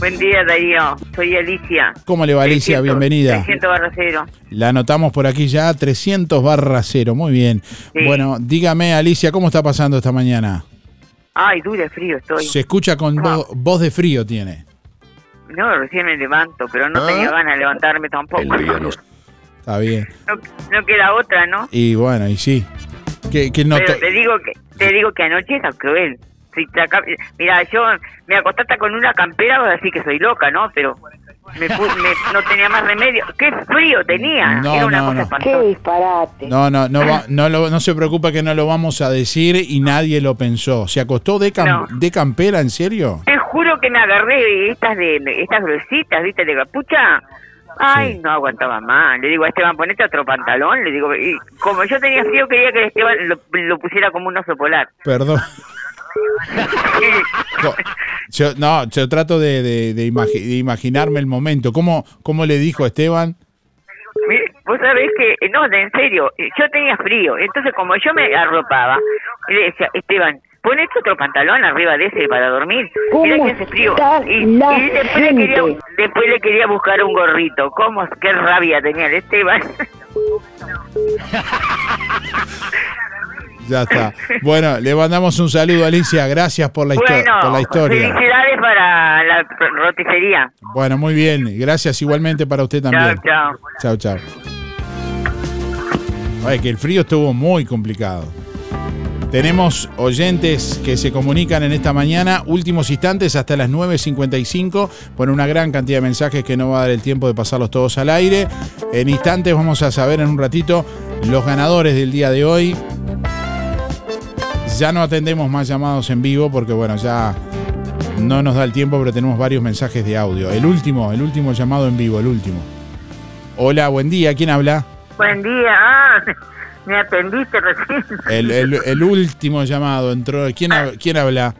Speaker 46: Buen día, Darío. Soy Alicia.
Speaker 5: ¿Cómo le va, Alicia?
Speaker 46: 300,
Speaker 5: Bienvenida.
Speaker 46: 300 barra cero.
Speaker 5: La anotamos por aquí ya, 300 barra cero. Muy bien.
Speaker 46: Sí.
Speaker 5: Bueno, dígame, Alicia, ¿cómo está pasando esta mañana?
Speaker 46: Ay, dura frío estoy.
Speaker 5: Se escucha con vo- voz de frío, tiene.
Speaker 46: No, recién me levanto, pero no
Speaker 5: ¿Ah?
Speaker 46: tenía ganas de levantarme tampoco.
Speaker 5: Está bien.
Speaker 46: No, no queda otra, ¿no?
Speaker 5: Y bueno, y sí. Que, que no
Speaker 46: pero te digo que te digo que anoche era cruel. Si te acá- Mira, yo me acosté hasta con una campera, vas a decir que soy loca, ¿no? Pero me, pu- me- no tenía más remedio. ¡Qué frío tenía!
Speaker 5: No,
Speaker 46: era una
Speaker 5: no,
Speaker 46: cosa
Speaker 5: no.
Speaker 46: espantosa.
Speaker 41: disparate!
Speaker 5: No, no, no, va- no, lo- no se preocupa que no lo vamos a decir y nadie lo pensó. ¿Se acostó de, cam-
Speaker 46: No.
Speaker 5: de campera, en serio?
Speaker 46: Te juro que me agarré estas de estas gruesitas, ¿viste? De capucha. Ay, no aguantaba más. Le digo a Esteban, ponete otro pantalón. Le digo, y como yo tenía frío, quería que Esteban lo, lo pusiera como un oso polar.
Speaker 5: Perdón. Yo, no, yo trato de, de- de imagi- de imaginarme el momento. ¿Cómo, ¿Cómo le dijo Esteban?
Speaker 46: Mire, Vos sabés que, eh, no, de- en serio, eh, yo tenía frío. Entonces, como yo me arropaba, le decía, Esteban, ponete otro pantalón arriba de ese para dormir. Mira
Speaker 41: ¿Cómo
Speaker 46: que hace frío. Y,
Speaker 41: la
Speaker 46: y después, le quería, después le quería buscar un gorrito. ¿Cómo? Qué rabia tenía el Esteban.
Speaker 5: Ya está. Bueno, le mandamos un saludo, Alicia. Gracias por la, histo-
Speaker 46: bueno,
Speaker 5: por la historia.
Speaker 46: felicidades para la roticería.
Speaker 5: Bueno, muy bien. Gracias igualmente para usted también.
Speaker 46: Chao,
Speaker 5: Chao,
Speaker 46: chao.
Speaker 5: chao. Ay, que el frío estuvo muy complicado. Tenemos oyentes que se comunican en esta mañana, últimos instantes hasta las 9.55, por una gran cantidad de mensajes que no va a dar el tiempo de pasarlos todos al aire. En instantes vamos a saber en un ratito los ganadores del día de hoy. Ya no atendemos más llamados en vivo porque bueno, ya no nos da el tiempo, pero tenemos varios mensajes de audio. El último, el último llamado en vivo, el último. Hola, buen día, ¿quién habla?
Speaker 46: Buen día. Ah, me atendiste recién.
Speaker 5: El, el- el último llamado entró. ¿Quién, quién habla?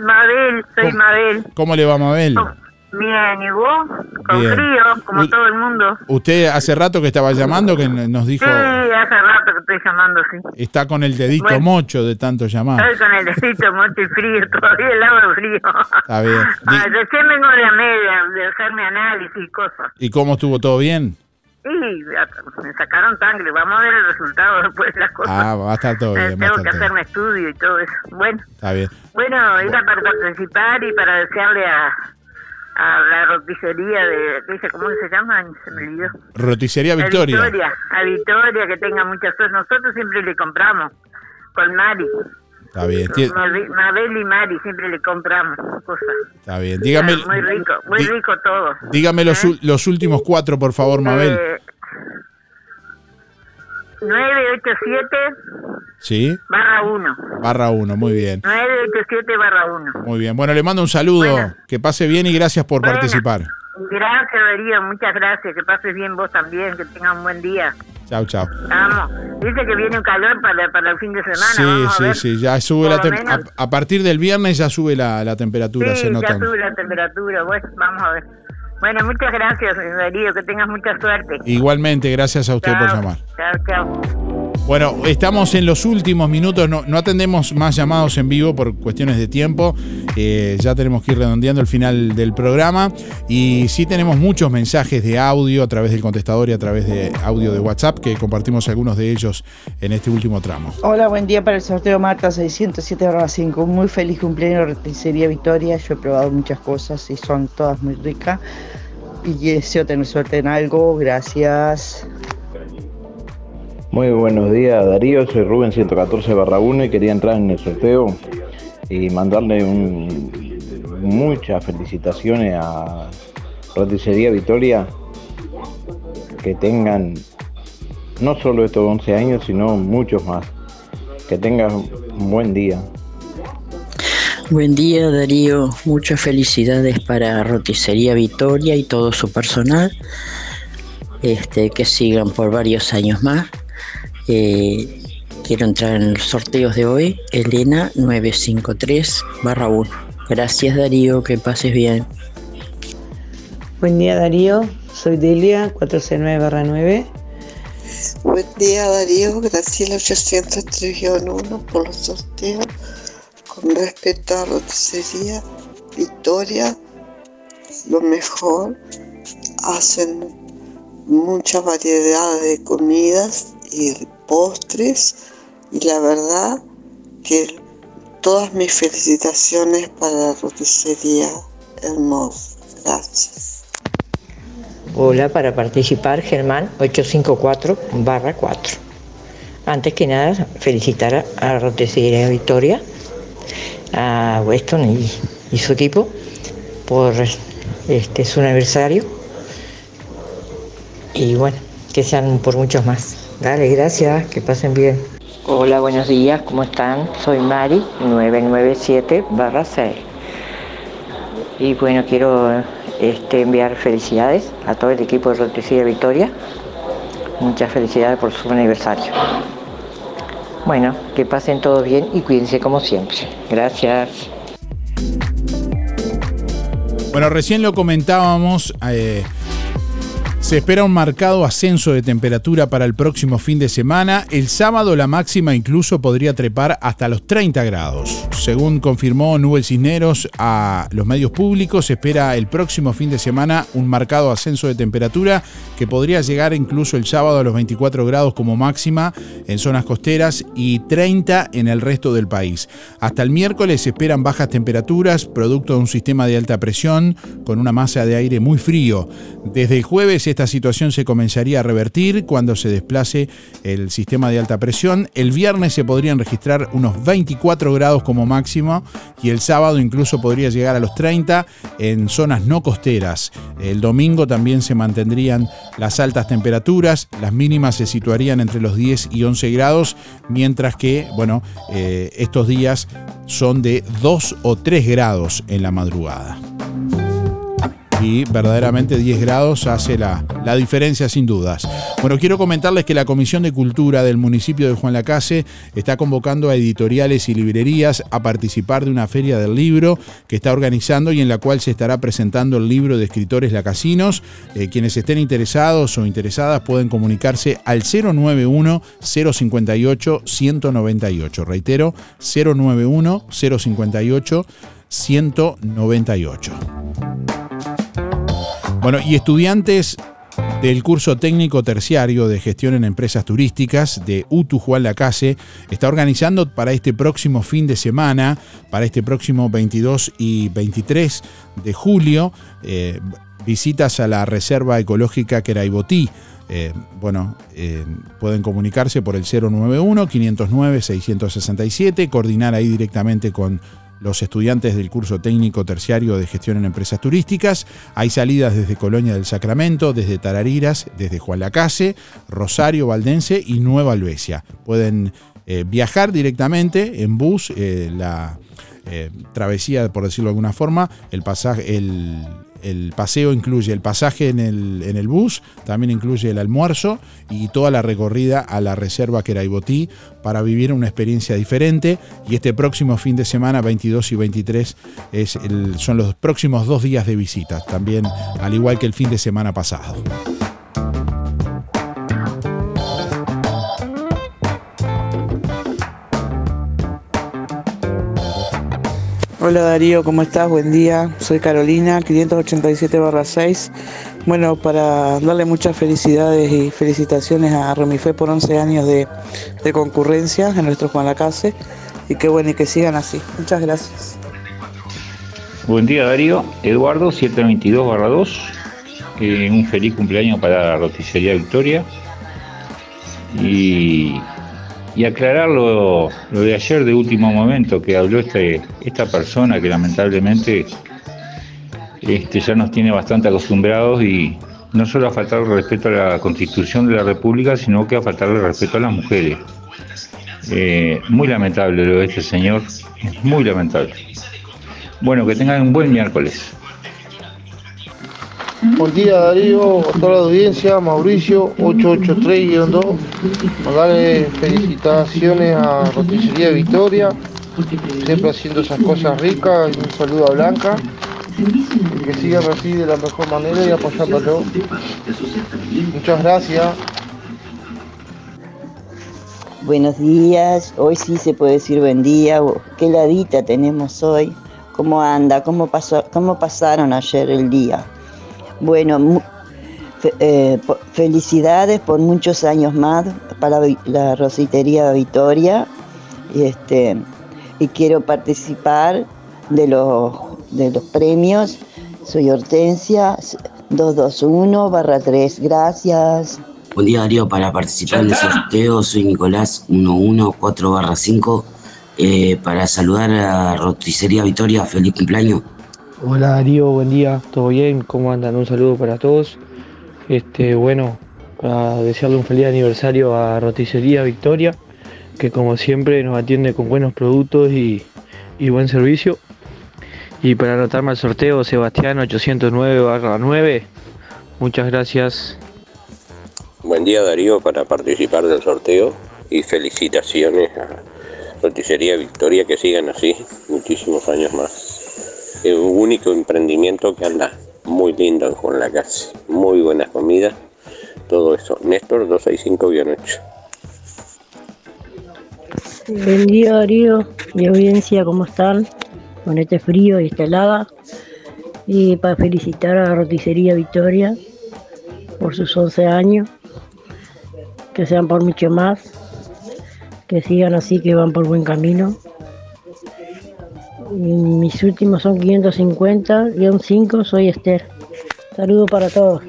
Speaker 46: Mabel, soy Mabel.
Speaker 5: ¿Cómo le va, Mabel?
Speaker 46: Bien, ¿y vos? Con
Speaker 5: Bien.
Speaker 46: frío, como
Speaker 5: Uy.
Speaker 46: todo el mundo.
Speaker 5: Usted hace rato que estaba llamando, que nos dijo...
Speaker 46: Sí, hace rato que estoy llamando, sí.
Speaker 5: Está con el dedito
Speaker 46: Bueno.
Speaker 5: mocho de tanto llamar.
Speaker 46: Estoy con el dedito muerto y frío, todavía el agua frío.
Speaker 5: Está bien.
Speaker 46: Ah, recién vengo de la media, de hacerme análisis y cosas.
Speaker 5: ¿Y cómo estuvo todo bien?
Speaker 46: Ya, me sacaron sangre, vamos a ver el resultado después de las cosas.
Speaker 5: Ah, va a estar todo bien.
Speaker 46: Tengo que
Speaker 5: todo bien.
Speaker 46: hacerme estudio y todo eso. Bueno,
Speaker 5: Está bien.
Speaker 46: bueno, era para participar y para desearle a, a la roticería de, ¿qué dice? ¿cómo se llama? Se me olvidó.
Speaker 5: Roticería
Speaker 46: A
Speaker 5: Victoria.
Speaker 46: Victoria, a Victoria, que tenga mucha suerte. Nosotros siempre le compramos con Mari.
Speaker 5: Está bien.
Speaker 46: Mabel y Mari siempre le compramos cosas.
Speaker 5: Está bien. Dígame,
Speaker 46: muy rico, muy rico todo.
Speaker 5: dígame los, ul- los últimos cuatro, por favor, Mabel.
Speaker 46: Eh, 987
Speaker 5: Sí.
Speaker 46: barra 1.
Speaker 5: Barra uno. Muy bien.
Speaker 46: 987 barra 1.
Speaker 5: Muy bien. Bueno, le mando un saludo. Que pase bien y gracias por
Speaker 46: Bueno.
Speaker 5: participar.
Speaker 46: Gracias, Darío, muchas gracias. Que pases bien vos también, que tengas un buen día.
Speaker 5: Chao, chao.
Speaker 46: Vamos. Dice que viene un calor para, para el fin de semana.
Speaker 5: Sí,
Speaker 46: Vamos a
Speaker 5: sí,
Speaker 46: ver.
Speaker 5: sí. Ya sube
Speaker 46: Por
Speaker 5: la a, a partir del viernes ya sube la, la temperatura.
Speaker 46: Sí,
Speaker 5: se nota.
Speaker 46: ya sube la temperatura. Vamos a ver. Bueno, muchas gracias, Darío. Que tengas mucha suerte.
Speaker 5: Igualmente, gracias a usted por llamar.
Speaker 46: Chao, chao.
Speaker 5: Bueno, estamos en los últimos minutos, no, atendemos más llamados en vivo por cuestiones de tiempo, Eh, ya tenemos que ir redondeando el final del programa y sí tenemos muchos mensajes de audio a través del contestador y a través de audio de WhatsApp que compartimos algunos de ellos en este último tramo.
Speaker 54: Hola, buen día para el sorteo Marta 607-5. Muy feliz cumpleaños, Roticería Victoria. Yo he probado muchas cosas y son todas muy ricas. Y deseo tener suerte en algo. Gracias.
Speaker 55: Muy buenos días Darío, soy Rubén 114 barra 1 y quería entrar en el sorteo y mandarle un- muchas felicitaciones a Roticería Victoria, que tengan no solo estos 11 años, sino muchos más. Que tengan un buen día.
Speaker 56: Buen día Darío, muchas felicidades para Roticería Victoria y todo su personal. Este, que sigan por varios años más. Quiero entrar en los sorteos de hoy, Elena 953 barra 1. Gracias Darío, que pases bien.
Speaker 57: Buen día Darío, soy Delia 409-9.
Speaker 58: Buen día Darío, Graciela 803-1 por los sorteos. Con respecto a roticería, Victoria, lo mejor, hacen mucha variedad de comidas y postres y la verdad que todas mis felicitaciones para la roticería hermosa. Gracias.
Speaker 59: Hola, para participar, Germán 854 4. Antes que nada, felicitar a, a Roticería Victoria, a Weston y, y su equipo por este su aniversario. Y bueno, que sean por muchos más. Dale, gracias, que pasen bien.
Speaker 56: Hola, buenos días, ¿cómo están? Soy Mari 997 barra 6. Y bueno, quiero este, enviar felicidades a todo el equipo de Roticería Victoria. Muchas felicidades por su aniversario. Bueno, que pasen todos bien y cuídense como siempre. Gracias.
Speaker 5: Bueno, recién lo comentábamos. eh, se espera un marcado ascenso de temperatura para el próximo fin de semana. El sábado la máxima incluso podría trepar hasta los 30 grados. Según confirmó Nubel Cisneros a los medios públicos, se espera el próximo fin de semana un marcado ascenso de temperatura que podría llegar incluso el sábado a los 24 grados como máxima en zonas costeras y 30 en el resto del país. Hasta el miércoles se esperan bajas temperaturas, producto de un sistema de alta presión con una masa de aire muy frío. Desde el jueves esta situación se comenzaría a revertir cuando se desplace el sistema de alta presión. El viernes se podrían registrar unos 24 grados como máximo y el sábado incluso podría llegar a los 30 en zonas no costeras. El domingo también se mantendrían las altas temperaturas, las mínimas se situarían entre los 10 y 11 grados, mientras que, bueno, eh, estos días son de 2 o 3 grados en la madrugada. Y verdaderamente 10 grados hace la, la diferencia sin dudas. Bueno, quiero comentarles que la Comisión de Cultura del municipio de Juan Lacase está convocando a editoriales y librerías a participar de una feria del libro que está organizando y en la cual se estará presentando el libro de escritores lacasinos. Eh, quienes estén interesados o interesadas pueden comunicarse al 091 058 198. Reitero, 091 058 198. Bueno, y estudiantes del curso técnico terciario de gestión en empresas turísticas de UTU Juan Lacase está organizando para este próximo fin de semana, para este próximo 22 y 23 de julio, eh, visitas a la Reserva Ecológica Queraibotí. Eh, bueno, eh, pueden comunicarse por el 091-509-667, coordinar ahí directamente con los estudiantes del curso técnico terciario de gestión en empresas turísticas. Hay salidas desde Colonia del Sacramento, desde Tarariras, desde Juan Lacase, Rosario Valdense y Nueva Albesia. Pueden eh, viajar directamente en bus, eh, la eh, travesía, por decirlo de alguna forma, el pasaje, el, paseo incluye el pasaje en el, en el, bus, también incluye el almuerzo y toda la recorrida a la reserva Queraibotí para vivir una experiencia diferente. Y este próximo fin de semana, 22 y 23, es son los próximos dos días de visita, también al igual que el fin de semana pasado.
Speaker 57: Hola Darío, ¿cómo estás? Buen día. Soy Carolina, 587-6. Bueno, para darle muchas felicidades y felicitaciones a Romifé por 11 años de, de concurrencia en nuestro Juan Lacase. Y qué bueno y que sigan así. Muchas gracias.
Speaker 60: Buen día Darío, Eduardo, 722-2. Eh, un feliz cumpleaños para la roticería Victoria. Y y aclarar lo, de ayer de último momento que habló este, esta persona que lamentablemente este, ya nos tiene bastante acostumbrados y no solo a faltar respeto a la constitución de la República, sino que a faltarle respeto a las mujeres. Eh, muy lamentable lo de este señor, muy lamentable. Bueno, que tengan un buen miércoles.
Speaker 61: Buen día Darío, a toda la audiencia, Mauricio 883-2. Mandarle felicitaciones a Roticería Victoria, siempre haciendo esas cosas ricas. Un saludo a Blanca. Y que sigan así de la mejor manera y apoyándolo. Muchas gracias.
Speaker 62: Buenos días, hoy sí se puede decir buen día. Qué ladita tenemos hoy. ¿Cómo anda? ¿Cómo, pasó, cómo pasaron ayer el día? Bueno, eh, felicidades por muchos años más para la Rositería Vitoria. Y, este, y quiero participar de los, de los premios. Soy Hortensia 221 barra 3. Gracias.
Speaker 63: Buen día Darío, para participar en el sorteo soy Nicolás 114 barra 5. Eh, para saludar a Roticería Vitoria, feliz cumpleaños.
Speaker 64: Hola Darío, buen día, ¿todo bien? ¿Cómo andan? Un saludo para todos. Este, bueno, para desearle un feliz aniversario a Roticería Victoria, que como siempre nos atiende con buenos productos y, buen servicio. Y para anotarme al sorteo, Sebastián 809-9, muchas gracias.
Speaker 65: Buen día Darío para participar del sorteo y felicitaciones a Roticería Victoria, que sigan así muchísimos años más el único emprendimiento que anda muy lindo en Juan la Casa. Muy buenas comidas, todo eso. Néstor 265-8.
Speaker 66: Buen día Darío, mi audiencia, ¿cómo están? Con este frío y esta helada. Y para felicitar a la Roticería Victoria por sus 11 años. Que sean por mucho más. Que sigan así, que van por buen camino mis últimos son 550-5, soy Esther. Saludo para todos.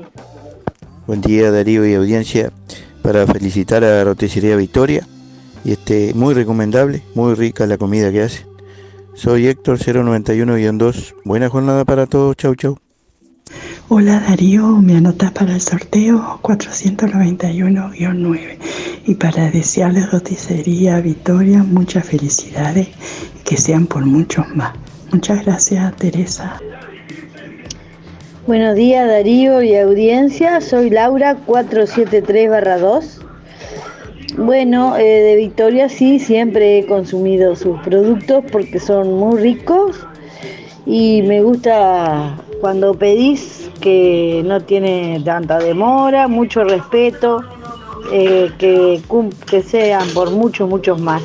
Speaker 67: Buen día Darío y audiencia. Para felicitar a Roticería Victoria. Y este, muy recomendable, muy rica la comida que hace. Soy Héctor 091-2. Buena jornada para todos. Chau, chau.
Speaker 68: Hola Darío, me anotas para el sorteo 491-9 y para desearle roticería Victoria muchas felicidades y que sean por muchos más. Muchas gracias Teresa.
Speaker 66: Buenos días Darío y audiencia, soy Laura 473-2. Bueno, eh, de Victoria sí, siempre he consumido sus productos porque son muy ricos y me gusta cuando pedís que no tiene tanta demora, mucho respeto, eh, que, que sean por muchos, muchos más,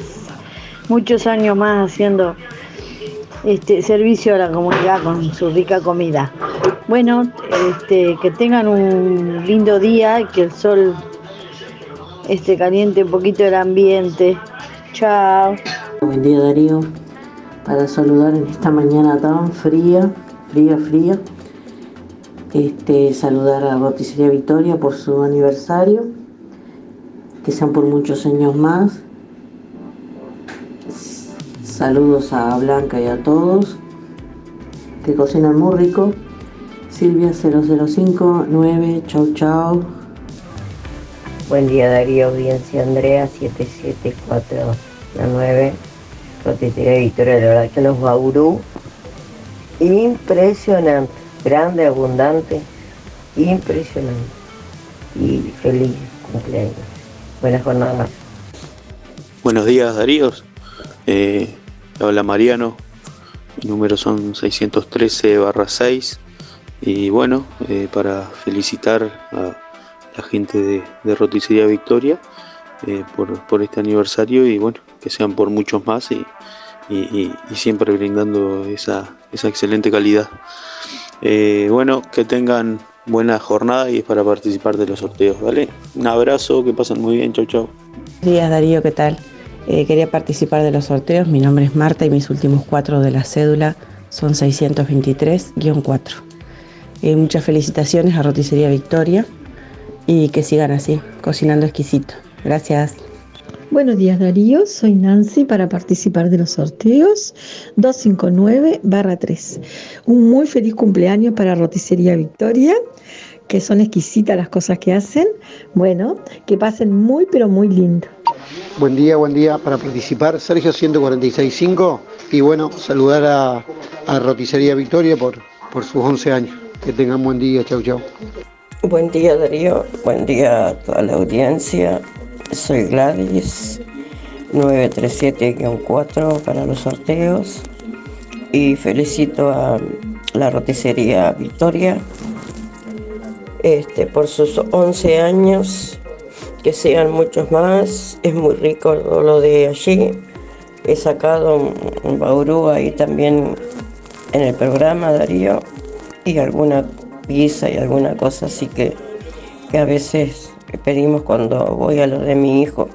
Speaker 66: muchos años más haciendo este servicio a la comunidad con su rica comida. Bueno, este, que tengan un lindo día y que el sol este, caliente un poquito el ambiente. Chao.
Speaker 56: Buen día Darío, para saludar en esta mañana tan fría, fría, fría. Este, saludar a Roticería Victoria por su aniversario, que sean por muchos años más. Saludos a Blanca y a todos, que cocinan muy rico. Silvia 0059, chau chau.
Speaker 59: Buen día Darío, audiencia Andrea 7749, Roticería Victoria, la verdad que los Bauru, impresionante, grande, abundante, impresionante. Y feliz cumpleaños. Buena jornada.
Speaker 67: Buenos días Darío, eh, habla Mariano, mi número son 613 barra 6 y bueno, eh, para felicitar a la gente de, de Roticería Victoria eh, por, por este aniversario y bueno, que sean por muchos más y, y- siempre brindando esa, esa excelente calidad. Eh, bueno, que tengan buena jornada y es para participar de los sorteos, ¿vale? Un abrazo, que pasen muy bien, chau chau.
Speaker 69: Buenos días Darío, ¿qué tal? Eh, quería participar de los sorteos, mi nombre es Marta y mis últimos cuatro de la cédula son 623-4. Eh, muchas felicitaciones a Roticería Victoria y que sigan así, cocinando exquisito. Gracias.
Speaker 66: Buenos días Darío, soy Nancy para participar de los sorteos 259-3. Un muy feliz cumpleaños para Roticería Victoria, que son exquisitas las cosas que hacen. Bueno, que pasen muy pero muy lindo.
Speaker 70: Buen día, buen día para participar. Sergio 146.5 y bueno, saludar a, a Roticería Victoria por, por sus 11 años. Que tengan buen día, chau chau.
Speaker 59: Buen día Darío, buen día a toda la audiencia. Soy Gladys 937-4 para los sorteos y felicito a la roticería Victoria este, por sus 11 años, que sean muchos más. Es muy rico lo de allí. He sacado un, baurú ahí también en el programa Darío y alguna pizza y alguna cosa así que, que a veces pedimos cuando voy a lo de mi hijo.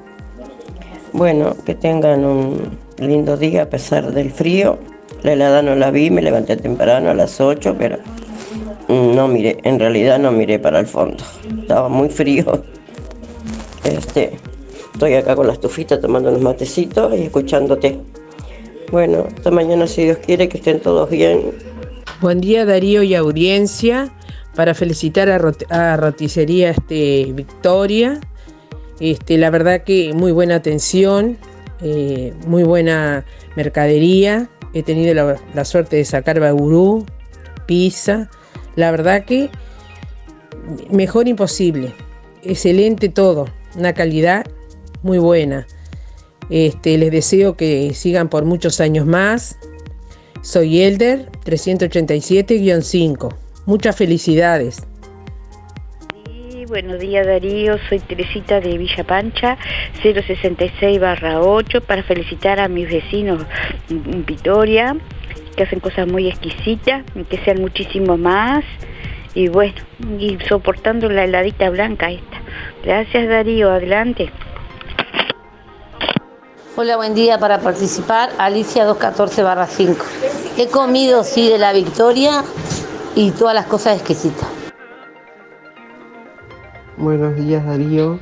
Speaker 59: Bueno, que tengan un lindo día a pesar del frío. La helada no la vi, me levanté temprano a las 8, pero no miré, en realidad no miré para el fondo. Estaba muy frío. Este, estoy acá con la estufita tomando unos matecitos y escuchándote. Bueno, esta mañana si Dios quiere que estén todos bien.
Speaker 71: Buen día Darío y audiencia para felicitar a, Rot- Roticería este, Victoria. Este, la verdad que muy buena atención, eh, muy buena mercadería. He tenido la, la suerte de sacar bagurú, pizza. La verdad que mejor imposible. Excelente todo. Una calidad muy buena. Este, les deseo que sigan por muchos años más. Soy Elder 387-5. Muchas felicidades.
Speaker 41: Sí, buenos días Darío, soy Teresita de Villa Pancha, 066-8, para felicitar a mis vecinos en Vitoria, que hacen cosas muy exquisitas, y que sean muchísimo más, y bueno, y soportando la heladita blanca esta. Gracias Darío, adelante.
Speaker 72: Hola, buen día para participar. Alicia 214 barra 5. He comido, sí, de la Victoria y todas las cosas exquisitas.
Speaker 64: Buenos días Darío,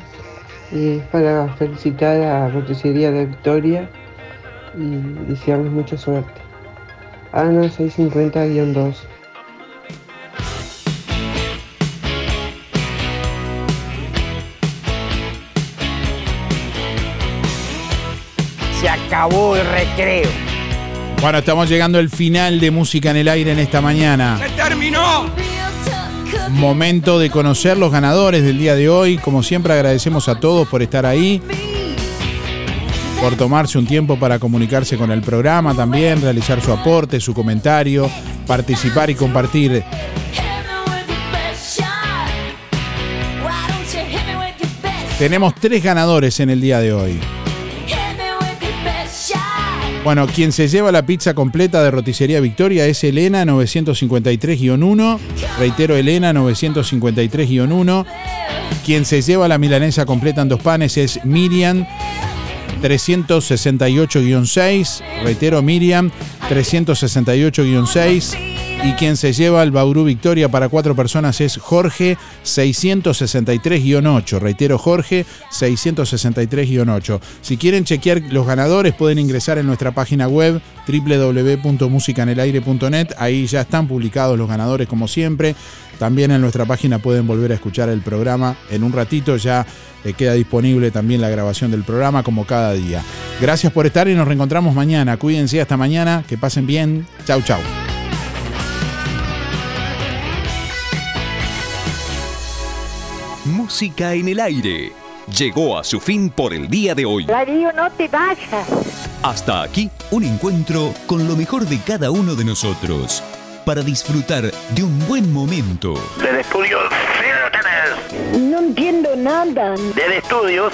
Speaker 64: Eh, para felicitar a Roticería de Victoria y desearles mucha suerte. Ana 650-2.
Speaker 5: Se acabó el recreo. Bueno, estamos llegando al final de Música en el Aire en esta mañana.
Speaker 73: ¡Se terminó!
Speaker 5: Momento de conocer los ganadores del día de hoy. Como siempre agradecemos a todos por estar ahí, por tomarse un tiempo para comunicarse con el programa también, realizar su aporte, su comentario, participar y compartir. Tenemos tres ganadores en el día de hoy. Bueno, quien se lleva la pizza completa de Roticería Victoria es Elena 953-1. Reitero, Elena 953-1. Quien se lleva la milanesa completa en dos panes es Miriam 368-6. Reitero, Miriam 368-6. Y quien se lleva el Bauru Victoria para cuatro personas es Jorge 663-8. Reitero, Jorge 663-8. Si quieren chequear los ganadores, pueden ingresar en nuestra página web www.musicanelaire.net. Ahí ya están publicados los ganadores, como siempre. También en nuestra página pueden volver a escuchar el programa. En un ratito ya eh, queda disponible también la grabación del programa, como cada día. Gracias por estar y nos reencontramos mañana. Cuídense hasta mañana. Que pasen bien. Chau, chau.
Speaker 35: Música en el aire. Llegó a su fin por el día de hoy.
Speaker 41: Darío, no te vayas.
Speaker 35: Hasta aquí un encuentro con lo mejor de cada uno de nosotros para disfrutar de un buen momento.
Speaker 13: Del estudio, tenés.
Speaker 41: No entiendo nada.
Speaker 13: Del estudios,